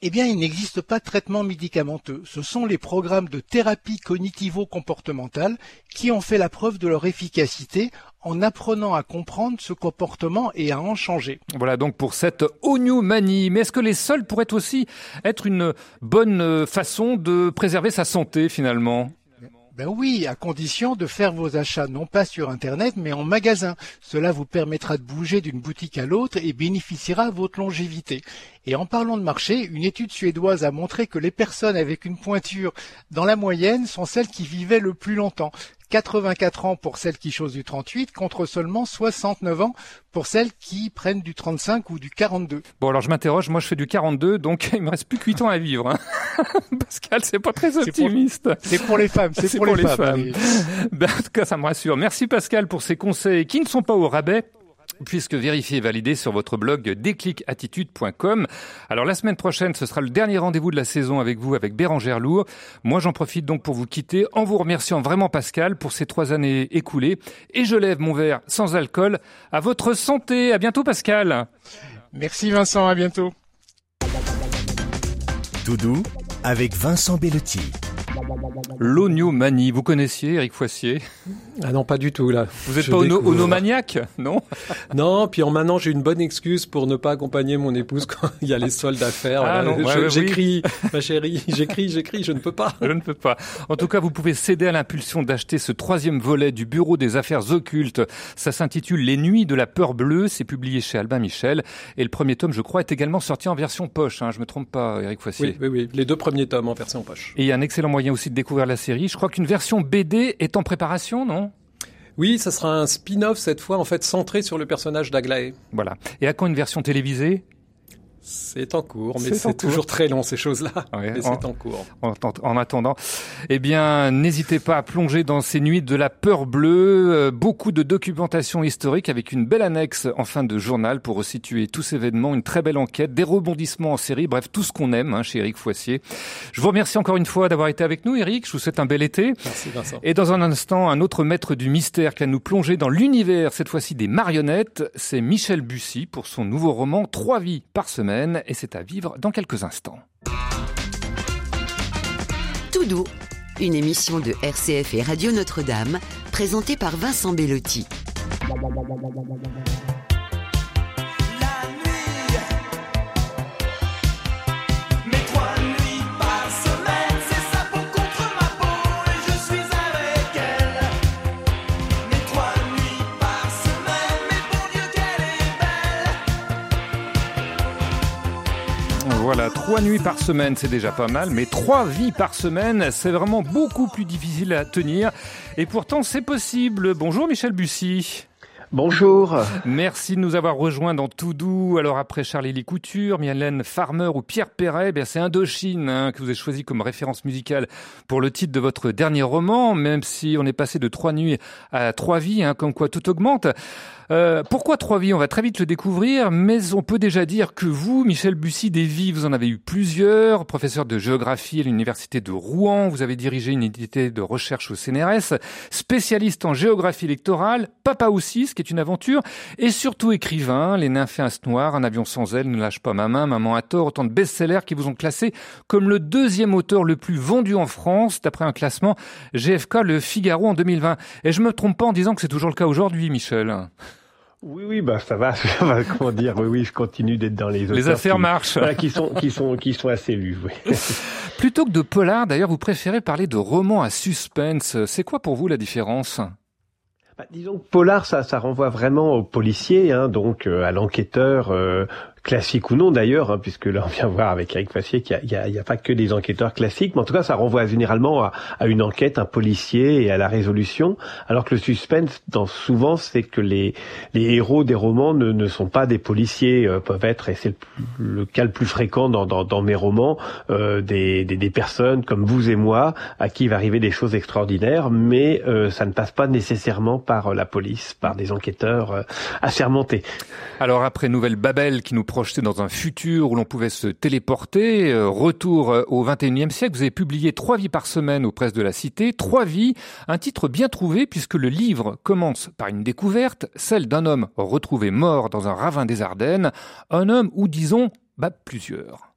Eh bien, il n'existe pas de traitement médicamenteux. Ce sont les programmes de thérapie cognitivo-comportementale qui ont fait la preuve de leur efficacité en apprenant à comprendre ce comportement et à en changer. Voilà donc pour cette oniomanie. Mais est-ce que les sols pourraient aussi être une bonne façon de préserver sa santé finalement? Ben oui, à condition de faire vos achats non pas sur Internet, mais en magasin. Cela vous permettra de bouger d'une boutique à l'autre et bénéficiera à votre longévité. Et en parlant de marché, une étude suédoise a montré que les personnes avec une pointure dans la moyenne sont celles qui vivaient le plus longtemps. 84 ans pour celles qui chose du 38 contre seulement 69 ans pour celles qui prennent du 35 ou du 42. Bon alors je m'interroge, moi je fais du 42 donc il me reste plus que 8 ans à vivre. Hein. Pascal, c'est pas très optimiste. C'est pour, les femmes, c'est pour, les, femmes. Ben, en tout cas, ça me rassure. Merci Pascal pour ces conseils qui ne sont pas au rabais puisque vérifié et validé sur votre blog déclicattitude.com. Alors la semaine prochaine, ce sera le dernier rendez-vous de la saison avec vous, avec Bérangère Lourd. Moi, j'en profite donc pour vous quitter en vous remerciant vraiment Pascal pour ces trois années écoulées. Et je lève mon verre sans alcool à votre santé. À bientôt Pascal. Merci Vincent, à bientôt. Tout doux avec Vincent Bellotti. L'oniomanie, vous connaissiez Eric Foissier? Ah non, pas du tout là. Vous n'êtes pas onomaniaque, non? Non, puis en maintenant j'ai une bonne excuse pour ne pas accompagner mon épouse quand il y a les soldes à faire. Ah j'écris, ma chérie, j'écris, j'écris, je ne peux pas. Je ne peux pas. En tout cas, vous pouvez céder à l'impulsion d'acheter ce troisième volet du Bureau des affaires occultes. Ça s'intitule Les Nuits de la peur bleue. C'est publié chez Albin Michel. Et le premier tome, je crois, est également sorti en version poche. Hein. Je me trompe pas, Eric Foissier. Oui, oui, oui. Les deux premiers tomes en version poche. Et il y a un excellent moyen aussi de découvrir la série. Je crois qu'une version BD est en préparation, non? Oui, ça sera un spin-off cette fois, en fait, centré sur le personnage d'Aglaé. Voilà. Et à quand une version télévisée? C'est en cours, mais c'est toujours très long ces choses-là. mais c'est en cours. En, attendant, eh bien, n'hésitez pas à plonger dans ces nuits de la peur bleue. Euh, beaucoup de documentation historique avec une belle annexe en fin de journal pour resituer tous ces événements, une très belle enquête, des rebondissements en série, bref, tout ce qu'on aime hein, chez Eric Foissier. Je vous remercie encore une fois d'avoir été avec nous, Eric. Je vous souhaite un bel été. Merci Vincent. Et dans un instant, un autre maître du mystère qui va nous plonger dans l'univers, cette fois-ci des marionnettes, c'est Michel Bussy pour son nouveau roman Trois vies par semaine et c'est à vivre dans quelques instants. Tout doux, une émission de RCF et Radio Notre-Dame présentée par Vincent Bellotti. Voilà, trois nuits par semaine, c'est déjà pas mal, mais trois vies par semaine, c'est vraiment beaucoup plus difficile à tenir. Et pourtant, c'est possible. Bonjour Michel Bussy. Bonjour. Merci de nous avoir rejoints dans Tout Doux. Alors après Charlie Couture, Mylène Farmer ou Pierre Perret, eh c'est Indochine hein, que vous avez choisi comme référence musicale pour le titre de votre dernier roman, même si on est passé de trois nuits à trois vies, hein, comme quoi tout augmente. Euh, pourquoi trois vies? On va très vite le découvrir, mais on peut déjà dire que vous, Michel Bussy, des vies, vous en avez eu plusieurs. Professeur de géographie à l'université de Rouen, vous avez dirigé une unité de recherche au CNRS, spécialiste en géographie électorale, papa aussi, ce qui est une aventure, et surtout écrivain. Les nymphéas noirs, un avion sans aile, ne lâche pas ma main, maman à tort, autant de best-sellers qui vous ont classé comme le deuxième auteur le plus vendu en France, d'après un classement GFK Le Figaro en 2020. Et je me trompe pas en disant que c'est toujours le cas aujourd'hui, Michel. Oui, oui, bah ça va, comment dire, oui, oui, je continue d'être dans les Les affaires marchent. qui sont, qui sont, qui sont assez lus, oui. Plutôt que de polar, d'ailleurs, vous préférez parler de romans à suspense. C'est quoi pour vous la différence? Bah, disons que polar, ça, ça renvoie vraiment au policier, hein, donc euh, à l'enquêteur, euh, classique ou non d'ailleurs, hein, puisque là on vient voir avec Eric Fassier qu'il n'y a, a, pas que des enquêteurs classiques, mais en tout cas ça renvoie généralement à, à, une enquête, un policier et à la résolution, alors que le suspense, dans, souvent, c'est que les, les héros des romans ne, ne sont pas des policiers, euh, peuvent être, et c'est le, cas le plus fréquent dans, dans, dans mes romans, euh, des, des, des, personnes comme vous et moi, à qui va arriver des choses extraordinaires, mais euh, ça ne passe pas nécessairement par la police, par des enquêteurs euh, assermentés. Alors après Nouvelle Babel qui nous projeté dans un futur où l'on pouvait se téléporter. Euh, retour euh, au 21e siècle, vous avez publié Trois vies par semaine aux presses de la Cité. Trois vies, un titre bien trouvé puisque le livre commence par une découverte, celle d'un homme retrouvé mort dans un ravin des Ardennes. Un homme ou disons, bah, plusieurs.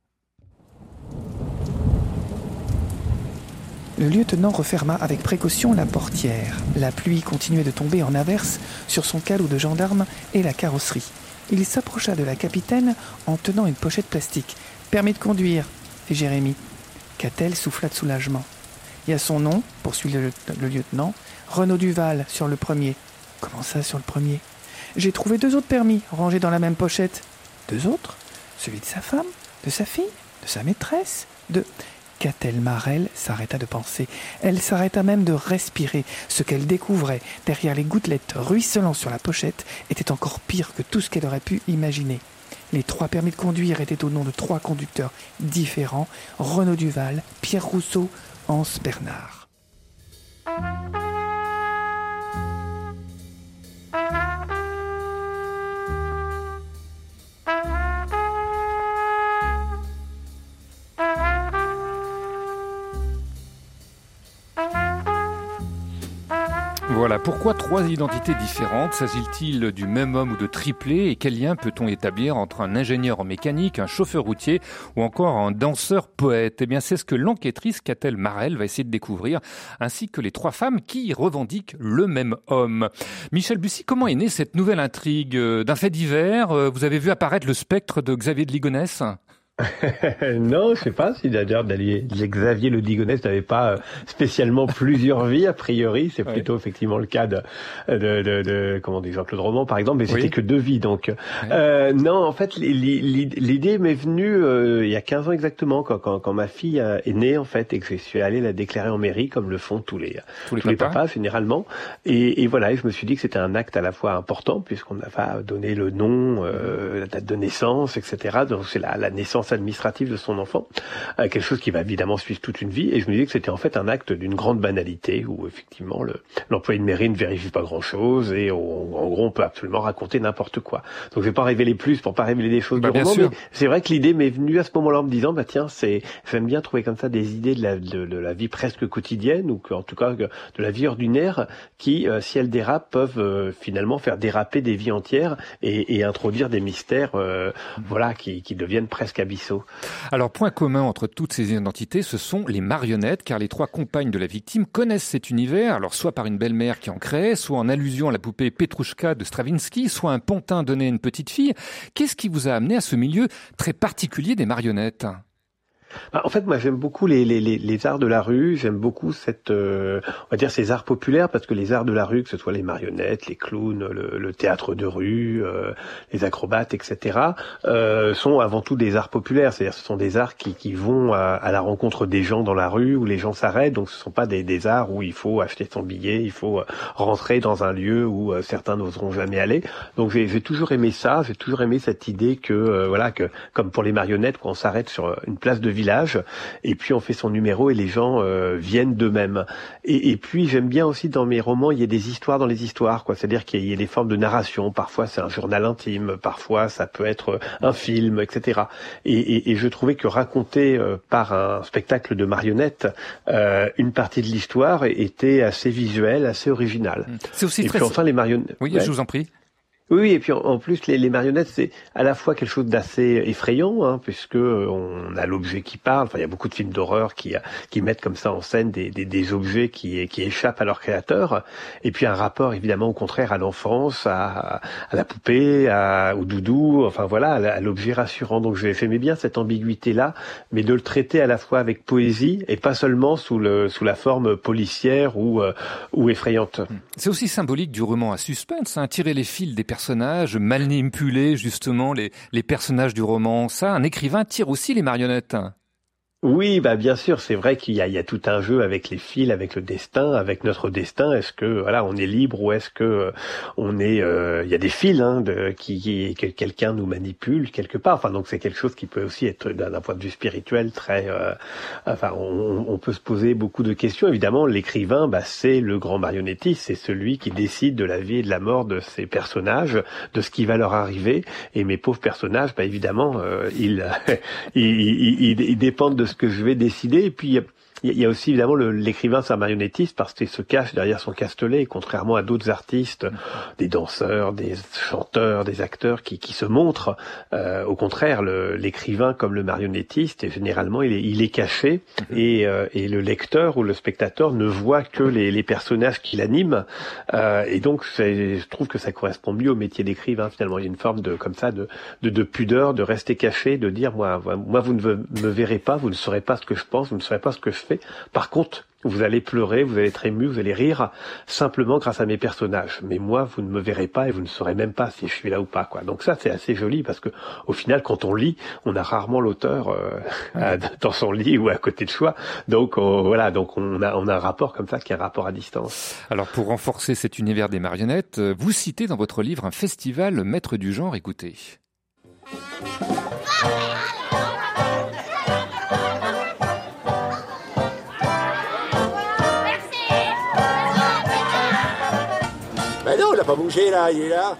Le lieutenant referma avec précaution la portière. La pluie continuait de tomber en averse sur son calot de gendarme et la carrosserie. Il s'approcha de la capitaine en tenant une pochette plastique. Permis de conduire, fit Jérémie. Catel souffla de soulagement. Il y a son nom, poursuit le, le, lieutenant. Renaud Duval, sur le premier. Comment ça, sur le premier? J'ai trouvé deux autres permis, rangés dans la même pochette. Deux autres? Celui de sa femme De sa fille De sa maîtresse De. Catel Marel s'arrêta de penser. Elle s'arrêta même de respirer. Ce qu'elle découvrait derrière les gouttelettes ruisselant sur la pochette était encore pire que tout ce qu'elle aurait pu imaginer. Les trois permis de conduire étaient au nom de trois conducteurs différents Renaud Duval, Pierre Rousseau, Hans Bernard. Voilà, pourquoi trois identités différentes S'agit-il du même homme ou de triplé Et quel lien peut-on établir entre un ingénieur en mécanique, un chauffeur routier ou encore un danseur poète? Eh bien, c'est ce que l'enquêtrice Catel Marel va essayer de découvrir, ainsi que les trois femmes qui revendiquent le même homme. Michel Bussy, comment est née cette nouvelle intrigue? D'un fait divers, vous avez vu apparaître le spectre de Xavier de Ligonnès? non, je sais pas si d'ailleurs Xavier Le Digonès n'avait pas euh, spécialement plusieurs vies a priori. C'est plutôt effectivement le cas de, de, de, de comment dire Jean-Claude Roman par exemple, mais c'était que deux vies. Donc euh, non, en fait l'idée m'est venue euh, il y a 15 ans exactement quand, quand, quand, ma fille euh, est née en fait et que je suis allé la déclarer en mairie comme le font tous les tous les, papas. généralement. Et, et, voilà, et je me suis dit que c'était un acte à la fois important puisqu'on a donné le nom, la date de naissance, etc. Donc c'est la, la naissance administrative de son enfant, euh, quelque chose qui va évidemment suivre toute une vie. Et je me disais que c'était en fait un acte d'une grande banalité où effectivement l'employé de mairie ne vérifie pas grand-chose et en gros on peut absolument raconter n'importe quoi. Donc je vais pas révéler plus pour pas révéler des choses bah, du roman, mais c'est vrai que l'idée m'est venue à ce moment-là en me disant bah tiens c'est j'aime bien trouver comme ça des idées de la, de, la vie presque quotidienne ou en tout cas de la vie ordinaire qui euh, si elles dérapent peuvent euh, finalement faire déraper des vies entières et, et introduire des mystères voilà qui, qui deviennent presque alors, point commun entre toutes ces identités, ce sont les marionnettes, car les trois compagnes de la victime connaissent cet univers, alors soit par une belle-mère qui en crée, soit en allusion à la poupée Petrouchka de Stravinsky, soit un pontin donné à une petite fille. Qu'est-ce qui vous a amené à ce milieu très particulier des marionnettes? En fait, moi, j'aime beaucoup les, les, les, arts de la rue. J'aime beaucoup cette, euh, on va dire, ces arts populaires parce que les arts de la rue, que ce soit les marionnettes, les clowns, le, le théâtre de rue, euh, les acrobates, etc., euh, sont avant tout des arts populaires. C'est-à-dire, ce sont des arts qui, qui vont à, à, la rencontre des gens dans la rue où les gens s'arrêtent. Donc, ce sont pas des, des, arts où il faut acheter son billet, il faut rentrer dans un lieu où certains n'oseront jamais aller. Donc, j'ai toujours aimé ça. J'ai toujours aimé cette idée que, voilà, que comme pour les marionnettes, quand on s'arrête sur une place de vie village, et puis on fait son numéro et les gens euh, viennent d'eux-mêmes. Et, et, puis j'aime bien aussi dans mes romans, il y a des histoires dans les histoires, quoi. C'est-à-dire qu'il y a des formes de narration. Parfois c'est un journal intime, parfois ça peut être un film, etc. Et, et, et je trouvais que raconter euh, par un spectacle de marionnettes euh, une partie de l'histoire était assez visuelle, assez originale. C'est aussi et très... puis enfin les marionnettes. Oui, je vous en prie. Oui, et puis en plus les, marionnettes c'est à la fois quelque chose d'assez effrayant, hein, puisque on a l'objet qui parle. Enfin, il y a beaucoup de films d'horreur qui mettent comme ça en scène des, objets qui échappent à leur créateur, et puis un rapport évidemment au contraire à l'enfance, à, la poupée, au doudou, enfin voilà, à l'objet rassurant. Donc j'aimais bien cette ambiguïté là, mais de le traiter à la fois avec poésie et pas seulement sous la forme policière ou euh, ou effrayante. C'est aussi symbolique du roman à suspense, hein, tirer les fils des personnages personnages, manipuler justement les, les personnages du roman. Ça, un écrivain tire aussi les marionnettes. Oui, bah bien sûr, c'est vrai qu'il y y a tout un jeu avec les fils, avec le destin, avec notre destin. Est-ce que voilà, on est libre ou est-ce que euh, on est euh, Il y a des fils hein, de, qui, qui que quelqu'un nous manipule quelque part. Enfin, donc c'est quelque chose qui peut aussi être d'un point de vue spirituel très. Euh, enfin, on, on, peut se poser beaucoup de questions. Évidemment, l'écrivain, bah, c'est le grand marionnettiste, c'est celui qui décide de la vie et de la mort de ses personnages, de ce qui va leur arriver. Et mes pauvres personnages, bah évidemment, ils, ils, ils, ils dépendent de que je vais décider. Et puis il y a aussi évidemment l'écrivain, c'est un marionnettiste parce qu'il se cache derrière son castelet, contrairement à d'autres artistes, des danseurs, des chanteurs, des acteurs qui, qui se montrent. Euh, au contraire, l'écrivain comme le marionnettiste, et généralement il est, il est caché mhm. et, euh, et, le lecteur ou le spectateur ne voit que les, les personnages qui l'animent. Euh, et donc je trouve que ça correspond mieux au métier d'écrivain finalement. Il y a une forme de comme ça de, de, de, pudeur, de rester caché, de dire moi, moi vous ne me verrez pas, vous ne saurez pas ce que je pense, vous ne saurez pas ce que je fais par contre, vous allez pleurer, vous allez être ému, vous allez rire, simplement grâce à mes personnages. Mais moi, vous ne me verrez pas et vous ne saurez même pas si je suis là ou pas. Quoi. Donc ça, c'est assez joli parce que au final, quand on lit, on a rarement l'auteur euh, dans son lit ou à côté de soi. Donc voilà, donc on a, on a un rapport comme ça qui est un rapport à distance. Alors pour renforcer cet univers des marionnettes, vous citez dans votre livre un festival maître du genre. Écoutez. T'as pas bougé là, il est là.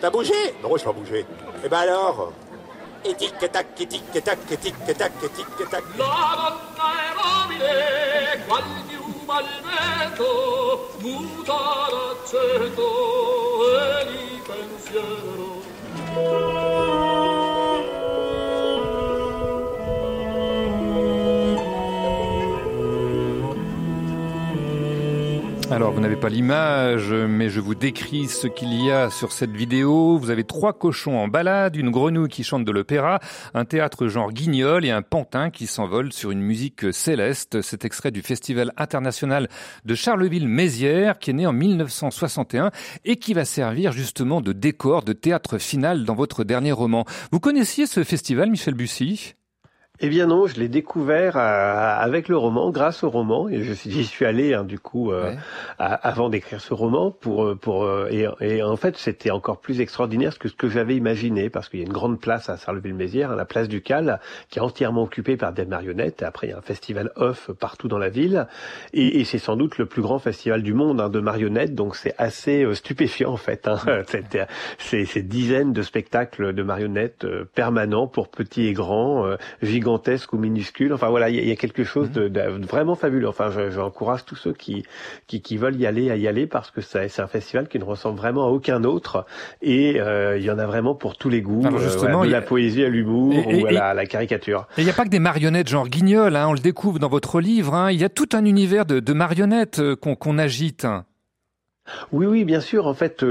T'as bougé? Non, je pas bougé. Et eh ben alors? Et tic tac, et tic tac, et tic tac, et tic tac. La è mobile, qual muta d'accento e pensiero. Alors, vous n'avez pas l'image, mais je vous décris ce qu'il y a sur cette vidéo. Vous avez trois cochons en balade, une grenouille qui chante de l'opéra, un théâtre genre guignol et un pantin qui s'envole sur une musique céleste. Cet extrait du Festival international de Charleville-Mézières, qui est né en 1961 et qui va servir justement de décor de théâtre final dans votre dernier roman. Vous connaissiez ce festival, Michel Bussy? Eh bien non, je l'ai découvert euh, avec le roman, grâce au roman, et j'y suis allé hein, du coup euh, avant d'écrire ce roman pour euh, pour et, et, en fait c'était encore plus extraordinaire que ce que j'avais imaginé parce qu'il y a une grande place à Sarleville-Mézières, hein, la place du Cal, qui est entièrement occupée par des marionnettes. Et après il y a un festival off partout dans la ville, et, et c'est sans doute le plus grand festival du monde hein, de marionnettes, donc c'est assez stupéfiant en fait. Hein, c'est ces dizaines de spectacles de marionnettes permanents pour petits et grands, gigantesque ou minuscule. Enfin voilà, il y, a quelque chose de, vraiment fabuleux. Enfin, j'encourage tous ceux qui, qui, veulent y aller à y aller parce que c'est un festival qui ne ressemble vraiment à aucun autre et euh, il y en a vraiment pour tous les goûts. Alors euh, justement, de la poésie à l'humour ou à la, caricature. Et il n'y a pas que des marionnettes genre guignol, hein, on le découvre dans votre livre. Hein. il y a tout un univers de, marionnettes euh, qu'on agite. Oui, oui, bien sûr. En fait,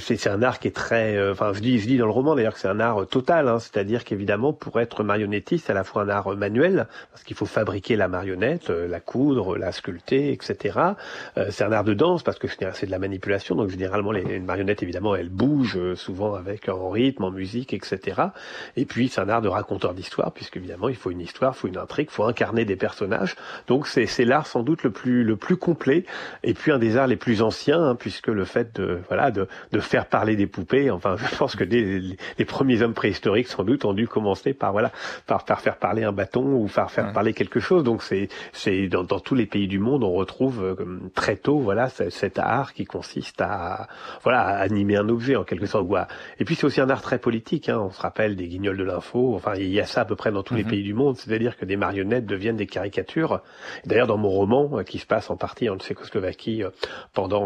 c'est un art qui est très. Euh, enfin, je dis, je dis dans le roman d'ailleurs que c'est un art total. Hein. C'est-à-dire qu'évidemment, pour être marionnettiste, c'est à la fois un art manuel, parce qu'il faut fabriquer la marionnette, euh, la coudre, la sculpter, etc. Euh, c'est un art de danse parce que c'est de la manipulation. Donc généralement, les, marionnettes, évidemment, elles bougent souvent avec en rythme, en musique, etc. Et puis, c'est un art de raconteur d'histoire, puisque évidemment, il faut une histoire, il faut une intrigue, il faut incarner des personnages. Donc, c'est l'art sans doute le plus le plus complet, et puis un des arts les plus anciens Hein, puisque le fait de voilà de, de, faire parler des poupées, enfin je pense que les, les, premiers hommes préhistoriques sans doute ont dû commencer par voilà par, par faire parler un bâton ou par faire parler quelque chose. Donc c'est c'est dans, dans, tous les pays du monde on retrouve euh, très tôt voilà cet art qui consiste à voilà à animer un objet en quelque sorte. Et puis c'est aussi un art très politique. Hein. On se rappelle des guignols de l'info. Enfin il y a ça à peu près dans tous les mhm. pays du monde, c'est-à-dire que des marionnettes deviennent des caricatures. D'ailleurs dans mon roman euh, qui se passe en partie en Tchécoslovaquie euh,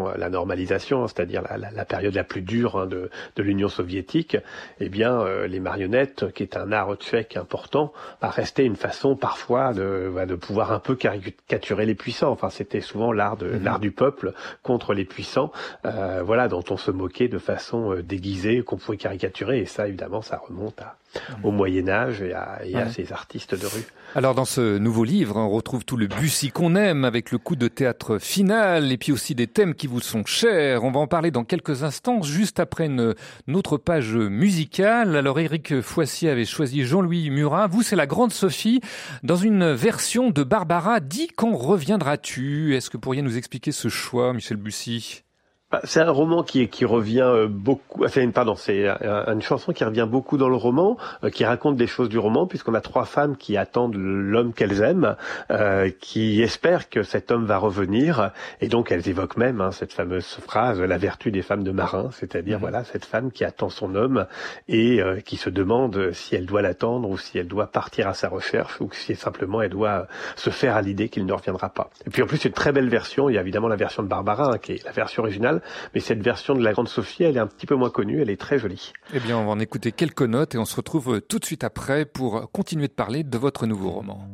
pendant la normalisation, c'est-à-dire la, période la plus dure hein, de, l'Union soviétique, eh bien, euh, les marionnettes, qui est un art tchèque important, a resté une façon parfois de, de pouvoir un peu caricaturer les puissants. Enfin, c'était souvent l'art de mhm. l'art du peuple contre les puissants, euh, voilà, dont on se moquait de façon euh, déguisée, qu'on pouvait caricaturer. Et ça, évidemment, ça remonte à, au Moyen Âge et à, ces artistes de rue. Alors dans ce nouveau livre, on retrouve tout le Bussy qu'on aime avec le coup de théâtre final et puis aussi des thèmes qui vous sont chers. On va en parler dans quelques instants, juste après une, autre page musicale. Alors Éric Foissier avait choisi Jean-Louis Murat. Vous, c'est la Grande Sophie dans une version de Barbara. Dis quand reviendras-tu? Est-ce que vous pourriez nous expliquer ce choix, Michel Bussy? C'est un roman qui, qui revient euh, beaucoup. Enfin, pardon, c'est une chanson qui revient beaucoup dans le roman, euh, qui raconte des choses du roman, puisqu'on a trois femmes qui attendent l'homme qu'elles aiment, euh, qui espèrent que cet homme va revenir, et donc elles évoquent même hein, cette fameuse phrase "la vertu des femmes de marin", c'est-à-dire mmh. voilà cette femme qui attend son homme et qui se demande si elle doit l'attendre ou si elle doit partir à sa recherche ou si simplement elle doit se faire à l'idée qu'il ne reviendra pas. Et puis en plus, c'est une très belle version. Il y a évidemment la version de Barbara, hein, qui est la version originale mais cette version de la Grande Sophie, elle est un petit peu moins connue, elle est très jolie. Eh bien, on va en écouter quelques notes et on se retrouve tout de suite après pour continuer de parler de votre nouveau roman.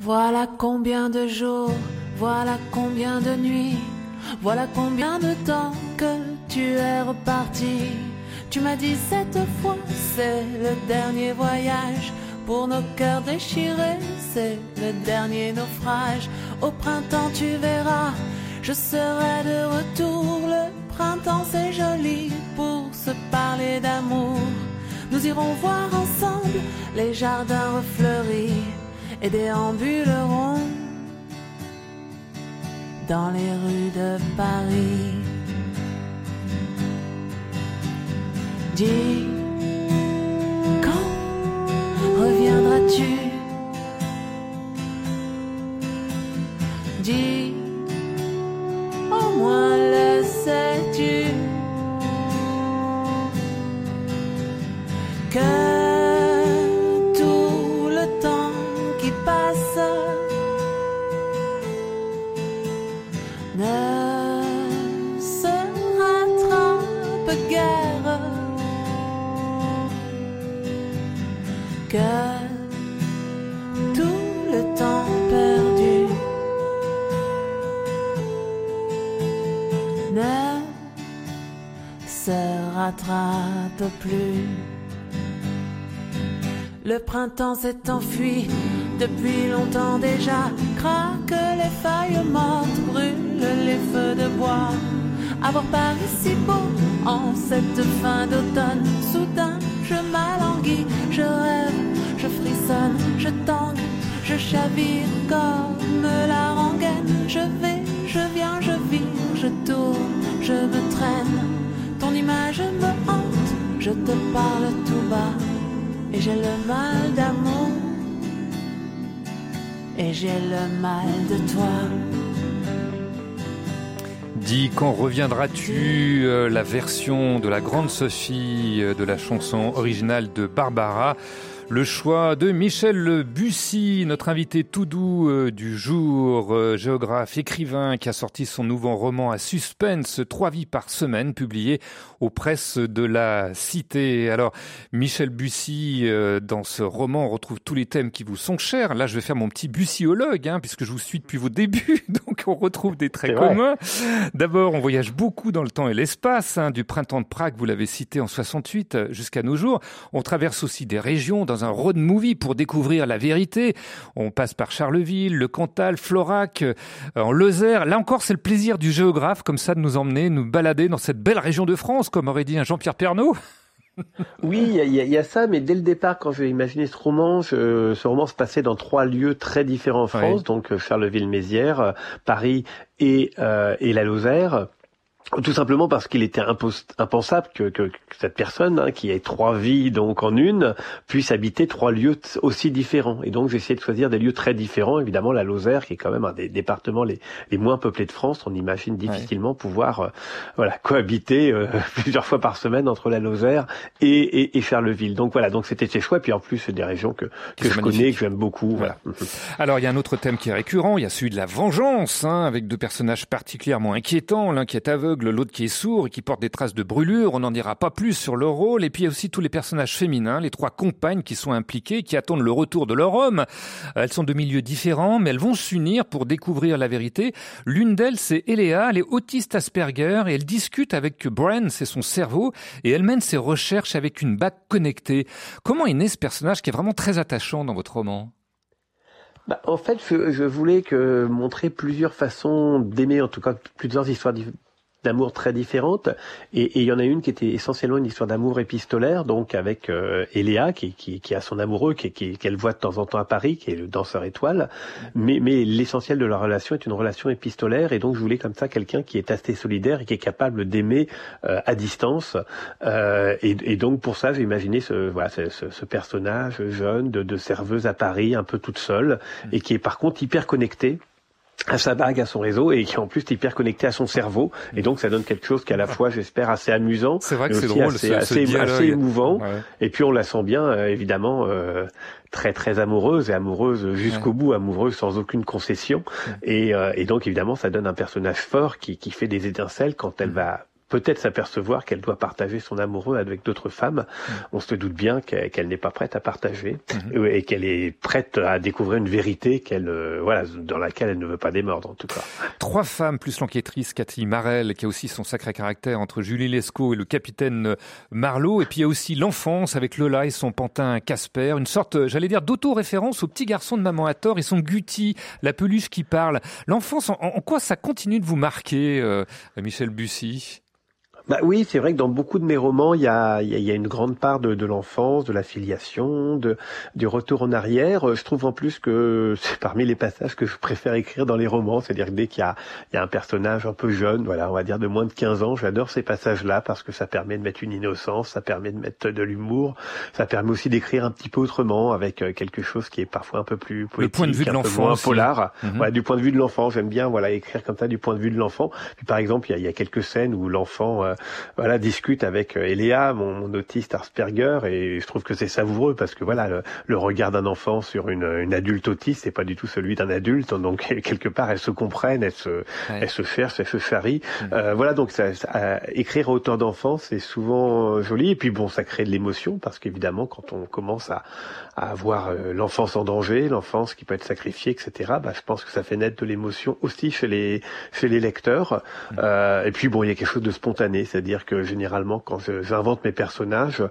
Voilà combien de jours, voilà combien de nuits, voilà combien de temps que tu es reparti. Tu m'as dit cette fois, c'est le dernier voyage pour nos cœurs déchirés, c'est le dernier naufrage. Au printemps, tu verras, je serai de retour. Le printemps, c'est joli pour se parler d'amour. Nous irons voir ensemble les jardins refleuris et déambulerons dans les rues de Paris. Dis reviendras-tu? Dis, au moins le sais-tu printemps s'est enfui depuis longtemps déjà. Craque les feuilles mortes, brûle les feux de bois. Avoir Paris si beau en cette fin d'automne. Soudain, je m'alanguis, je rêve, je frissonne, je tangue, je chavire comme la rengaine. Je vais, je viens, je vire, je tourne, je me traîne. Ton image me hante, je te parle tout bas. Et j'ai le mal d'amour. Et j'ai le mal de toi. Dis quand reviendras-tu euh, la version de la grande Sophie euh, de la chanson originale de Barbara? Le choix de Michel Bussy, notre invité tout doux euh, du jour, euh, géographe, écrivain qui a sorti son nouveau roman à suspense, Trois vies par semaine, publié aux presses de la Cité. Alors, Michel Bussy, euh, dans ce roman, on retrouve tous les thèmes qui vous sont chers. Là, je vais faire mon petit bussiologue, hein, puisque je vous suis depuis vos débuts, donc on retrouve des traits communs. D'abord, on voyage beaucoup dans le temps et l'espace, hein, du printemps de Prague, vous l'avez cité en 68, jusqu'à nos jours. On traverse aussi des régions dans un road movie pour découvrir la vérité. On passe par Charleville, le Cantal, Florac, euh, en Lozère. Là encore, c'est le plaisir du géographe, comme ça, de nous emmener, nous balader dans cette belle région de France, comme aurait dit un Jean-Pierre Pernaud. oui, il y, a ça, mais dès le départ, quand j'ai imaginé ce roman, ce roman se passait dans trois lieux très différents en France, donc euh, Charleville-Mézières, euh, Paris et, et la Lozère. Tout simplement parce qu'il était impensable que, que, cette personne, hein, qui ait trois vies donc en une, puisse habiter trois lieux aussi différents. Et donc j'ai essayé de choisir des lieux très différents. Évidemment, la Lozère, qui est quand même un des départements les, les moins peuplés de France, on imagine difficilement pouvoir euh, voilà cohabiter euh, plusieurs fois par semaine entre la Lozère et, et, et Charleville. Donc voilà, donc c'était ses choix. Puis en plus, c'est des régions que, que je connais, que j'aime beaucoup. Voilà. Alors il y a un autre thème qui est récurrent. Il y a celui de la vengeance, hein, avec deux personnages particulièrement inquiétants. L'un qui est aveugle l'autre qui est sourd et qui porte des traces de brûlure. On n'en dira pas plus sur leur rôle. Et puis il y a aussi tous les personnages féminins, les trois compagnes qui sont impliquées, qui attendent le retour de leur homme. Elles sont de milieux différents, mais elles vont s'unir pour découvrir la vérité. L'une d'elles, c'est Eléa, elle est autiste Asperger et elle discute avec Bren, c'est son cerveau, et elle mène ses recherches avec une bague connectée. Comment est né ce personnage qui est vraiment très attachant dans votre roman? Bah, en fait, je, je, voulais que montrer plusieurs façons d'aimer, en tout cas plusieurs histoires d'amour très différentes. Et il y en a une qui était essentiellement une histoire d'amour épistolaire donc avec euh, Eléa qui, qui, qui, a son amoureux qui qu'elle voit de temps en temps à Paris qui est le danseur étoile. Mais, mais l'essentiel de la relation est une relation épistolaire. Et donc je voulais comme ça quelqu'un qui est assez solidaire et qui est capable d'aimer euh, à distance. Euh, et, et, donc pour ça j'ai imaginé ce, voilà, ce, ce, personnage jeune de, de serveuse à Paris un peu toute seule et qui est par contre hyper connecté à sa bague, à son réseau, et qui en plus est hyper connecté à son cerveau. Et donc ça donne quelque chose qui à la fois, j'espère, assez amusant, c'est vrai que c'est drôle, assez, assez, assez, émouvant. Et puis on la sent bien, euh, évidemment, euh, très très amoureuse et amoureuse jusqu'au bout, amoureuse sans aucune concession. Et, euh, et, donc évidemment, ça donne un personnage fort qui, qui fait des étincelles quand elle va peut-être s'apercevoir qu'elle doit partager son amoureux avec d'autres femmes. Mm. On se doute bien qu'elle n'est pas prête à partager mm-hmm. et qu'elle est prête à découvrir une vérité qu'elle, euh, voilà, dans laquelle elle ne veut pas démordre en tout cas. Trois femmes plus l'enquêtrice Cathy Marel qui a aussi son sacré caractère entre Julie Lescaut et le capitaine Marlowe. Et puis il y a aussi l'enfance avec Lola et son pantin Casper, une sorte, j'allais dire, d'auto-référence au petit garçon de maman à tort et son Guti, la peluche qui parle. L'enfance, en, quoi ça continue de vous marquer, euh, Michel Bussy? Bah oui, c'est vrai que dans beaucoup de mes romans, il y a, il y a une grande part de, de l'enfance, de la filiation, de, du retour en arrière. Je trouve en plus que c'est parmi les passages que je préfère écrire dans les romans, c'est-à-dire que dès qu'il y a, il y a un personnage un peu jeune, voilà, on va dire de moins de 15 ans, j'adore ces passages-là parce que ça permet de mettre une innocence, ça permet de mettre de l'humour, ça permet aussi d'écrire un petit peu autrement avec euh, quelque chose qui est parfois un peu plus poétique, Le point de vue de l'enfant, polar. Mhm. du point de vue de l'enfant, j'aime bien voilà écrire comme ça du point de vue de l'enfant. Puis par exemple, il y a, il y a quelques scènes où l'enfant euh, voilà discute avec euh, Eléa, mon, mon, autiste Asperger, et je trouve que c'est savoureux parce que voilà le, regard d'un enfant sur une, une adulte autiste, c'est pas du tout celui d'un adulte, donc quelque part elles se comprennent, elles se, elles se cherchent, elles se charrient. Mm. Euh, voilà donc ça, ça, écrire à hauteur d'enfant, c'est souvent euh, joli, et puis bon ça crée de l'émotion parce qu'évidemment quand on commence à, à avoir l'enfance en danger, l'enfance qui peut être sacrifiée, etc. Bah, je pense que ça fait naître de l'émotion aussi chez les chez les lecteurs. Mm. et puis bon il y a quelque chose de spontané c'est-à-dire que généralement quand j'invente mes personnages,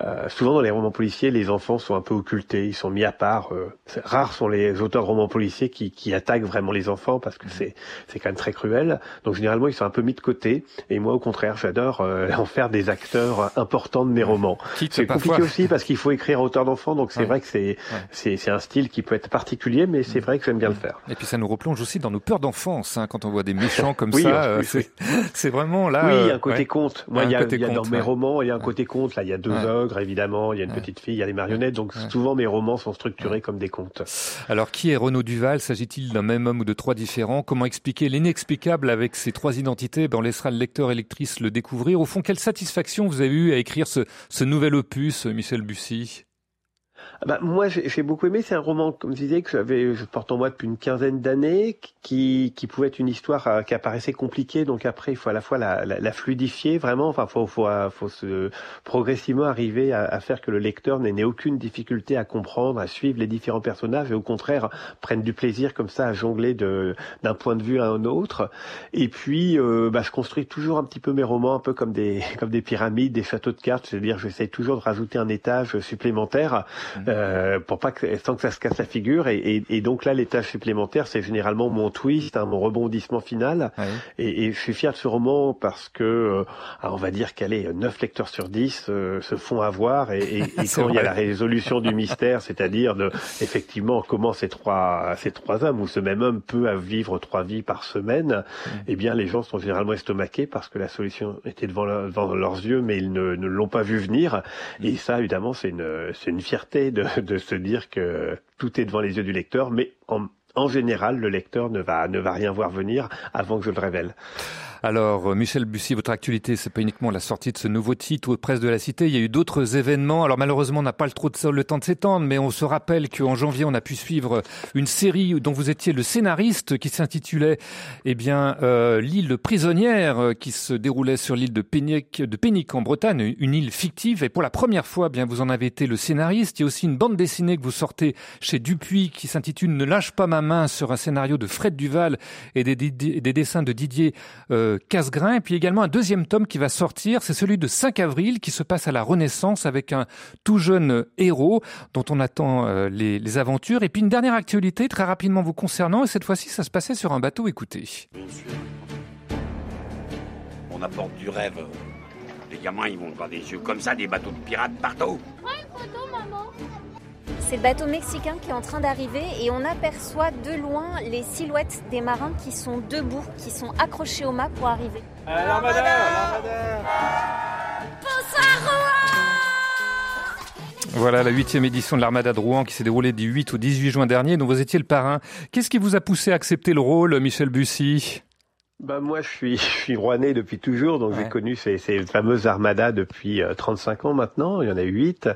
euh, souvent dans les romans policiers, les enfants sont un peu occultés, ils sont mis à part. Euh, rares sont les auteurs de romans policiers qui, qui attaquent vraiment les enfants parce que mmh. c'est c'est quand même très cruel. Donc généralement ils sont un peu mis de côté. Et moi au contraire, j'adore euh, en faire des acteurs importants de mes romans. C'est compliqué aussi parce qu'il faut écrire à hauteur d'enfant, donc c'est vrai que c'est c'est un style qui peut être particulier, mais c'est mmh. vrai que j'aime bien le faire. Et puis ça nous replonge aussi dans nos peurs d'enfance hein, quand on voit des méchants comme ça. Euh, c'est vraiment là. Oui, il y a un euh, côté conte. Moi, il y a, y a dans mes romans, il y a un côté conte. Là, il y a deux ogres évidemment, il y a une petite fille, il y a des marionnettes. Donc souvent mes romans sont structurés comme des contes. Alors qui est Renaud Duval? S'agit-il d'un même homme ou de trois différents? Comment expliquer l'inexplicable avec ces trois identités? Ben, On laissera le lecteur et lectrice le découvrir. Au fond, quelle satisfaction vous avez eu à écrire ce, ce nouvel opus, Michel Bussy? Bah, moi, j'ai beaucoup aimé. C'est un roman, comme je disais, que j'avais, je porte en moi depuis une quinzaine d'années, qui, qui pouvait être une histoire euh, qui apparaissait compliquée. Donc après, il faut à la fois la, la, la fluidifier, vraiment. Enfin, faut, faut, euh, faut se progressivement arriver à, à faire que le lecteur n'ait aucune difficulté à comprendre, à suivre les différents personnages, et au contraire prenne du plaisir comme ça à jongler d'un point de vue à un autre. Et puis, euh, bah, je construis toujours un petit peu mes romans un peu comme des comme des pyramides, des châteaux de cartes. C'est-à-dire, j'essaie toujours de rajouter un étage supplémentaire. Mmh. Euh, pour pas que sans que ça se casse la figure. Et, et, et donc là, l'étage supplémentaire, c'est généralement mon twist, hein, mon rebondissement final. Et, et, je suis fier de ce roman parce que, euh, on va dire qu'elle est 9 lecteurs sur 10 euh, se font avoir. Et, et quand il y a la résolution du mystère, c'est-à-dire de effectivement comment ces trois ces trois hommes ou ce même homme peut vivre trois vies par semaine, eh bien les gens sont généralement estomaqués parce que la solution était devant, devant leurs yeux, mais ils ne, ne l'ont pas vu venir. Et ça, évidemment, c'est une c'est une fierté de, de se dire que tout est devant les yeux du lecteur, mais en, en général, le lecteur ne va, ne va rien voir venir avant que je le révèle. Alors, euh, Michel Bussy, votre actualité, c'est pas uniquement la sortie de ce nouveau titre aux presses de la Cité. Il y a eu d'autres événements. Alors, malheureusement, on n'a pas le trop de, le temps de s'étendre, mais on se rappelle qu'en janvier, on a pu suivre une série dont vous étiez le scénariste qui s'intitulait, eh bien, euh, l'île prisonnière, euh, qui se déroulait sur l'île de Pénic, de Pénic en Bretagne, une île fictive. Et pour la première fois, eh bien, vous en avez été le scénariste. Il y a aussi une bande dessinée que vous sortez chez Dupuis qui s'intitule Ne lâche pas ma main sur un scénario de Fred Duval et des, des, dessins de Didier Casgrain. Et puis également un deuxième tome qui va sortir, c'est celui de 5 avril qui se passe à la Renaissance avec un tout jeune héros dont on attend euh, les, les, aventures. Et puis une dernière actualité très rapidement vous concernant, et cette fois-ci ça se passait sur un bateau, écoutez. On apporte du rêve. Les gamins, ils vont voir des yeux comme ça, des bateaux de pirates partout. C'est le bateau mexicain qui est en train d'arriver et on aperçoit de loin les silhouettes des marins qui sont debout, qui sont accrochés au mât pour arriver. L'armada Voilà la huitième édition de l'Armada de Rouen qui s'est déroulée du 8 au 18 juin dernier, dont vous étiez le parrain. Qu'est-ce qui vous a poussé à accepter le rôle, Michel Bussy? Bah moi je suis je suis rouennais depuis toujours donc j'ai connu ces, ces fameuses armadas depuis 35 euh, ans maintenant. Il y en a 8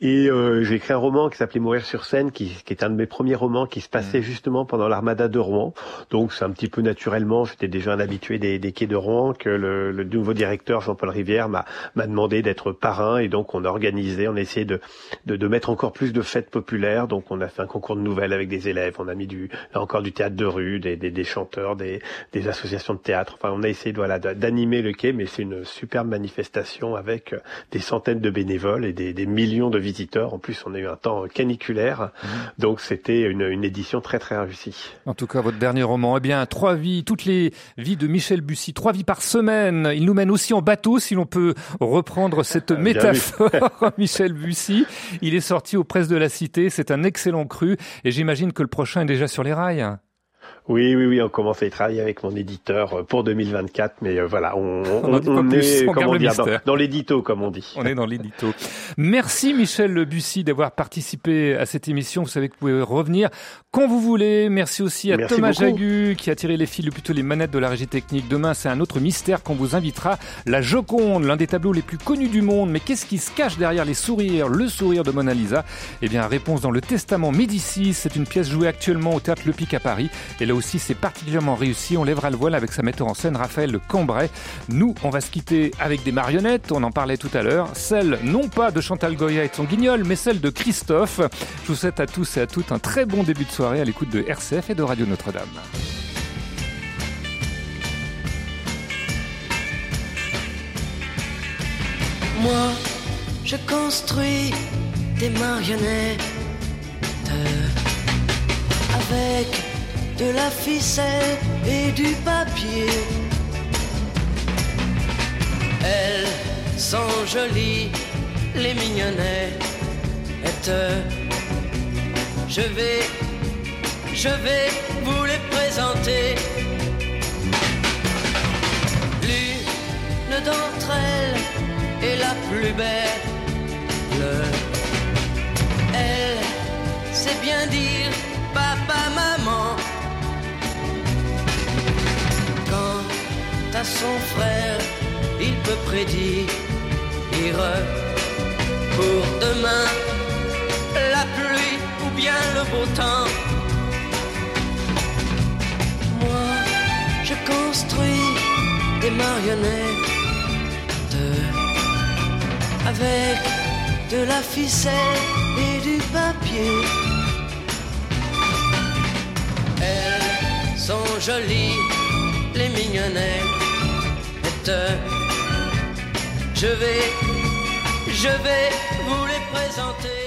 et euh, j'ai écrit un roman qui s'appelait Mourir sur scène qui, qui est un de mes premiers romans qui se passait mm. justement pendant l'armada de Rouen. Donc c'est un petit peu naturellement j'étais déjà un habitué des, des quais de Rouen que le, le nouveau directeur Jean-Paul Rivière m'a m'a demandé d'être parrain. Et donc on a organisé on a essayé de, de, de mettre encore plus de fêtes populaires. Donc on a fait un concours de nouvelles avec des élèves. On a mis du là encore du théâtre de rue des, des, des chanteurs des, des associations de théâtre. Enfin, on a essayé voilà, d'animer le quai, mais c'est une superbe manifestation avec euh, des centaines de bénévoles et des, des, millions de visiteurs. En plus, on a eu un temps caniculaire, mhm. donc c'était une, une, édition très très réussie. En tout cas, votre dernier roman, eh bien, trois vies, toutes les vies de Michel Bussy, trois vies par semaine. Il nous mène aussi en bateau, si l'on peut reprendre cette métaphore, Michel Bussy. Il est sorti aux presses de la Cité, c'est un excellent cru, et j'imagine que le prochain est déjà sur les rails. Oui, oui, oui, on commence à y travailler avec mon éditeur euh, pour 2024, mais euh, voilà, on, on, on est dans, dans l'édito, comme on dit. On est dans l'édito. Merci Michel Bussy d'avoir participé à cette émission. Vous savez que vous pouvez revenir quand vous voulez. Merci aussi à Thomas Jagu qui a tiré les fils, ou plutôt les manettes de la régie technique. Demain, c'est un autre mystère qu'on vous invitera. La Joconde, l'un des tableaux les plus connus du monde. Mais qu'est-ce qui se cache derrière les sourires, le sourire de Mona Lisa? Eh bien, réponse dans le Testament Médicis. C'est une pièce jouée actuellement au théâtre Le Pic à Paris. Et aussi c'est particulièrement réussi. On lèvera le voile avec sa metteur en scène Raphaël Cambrai. Nous, on va se quitter avec des marionnettes, on en parlait tout à l'heure. Celle non pas de Chantal Goya et de son guignol, mais celle de Christophe. Je vous souhaite à tous et à toutes un très bon début de soirée à l'écoute de RCF et de Radio Notre-Dame. Moi, je construis des marionnettes avec de la ficelle et du papier. Elles sont jolies, les mignonnettes. Je vais, je vais vous les présenter. L'une d'entre elles est la plus belle. Elle sait bien dire papa, maman. À son frère, il peut prédire pour demain la pluie ou bien le beau temps. Moi, je construis des marionnettes avec de la ficelle et du papier. Elles sont jolies, les mignonnettes. Je vais, je vais vous les présenter.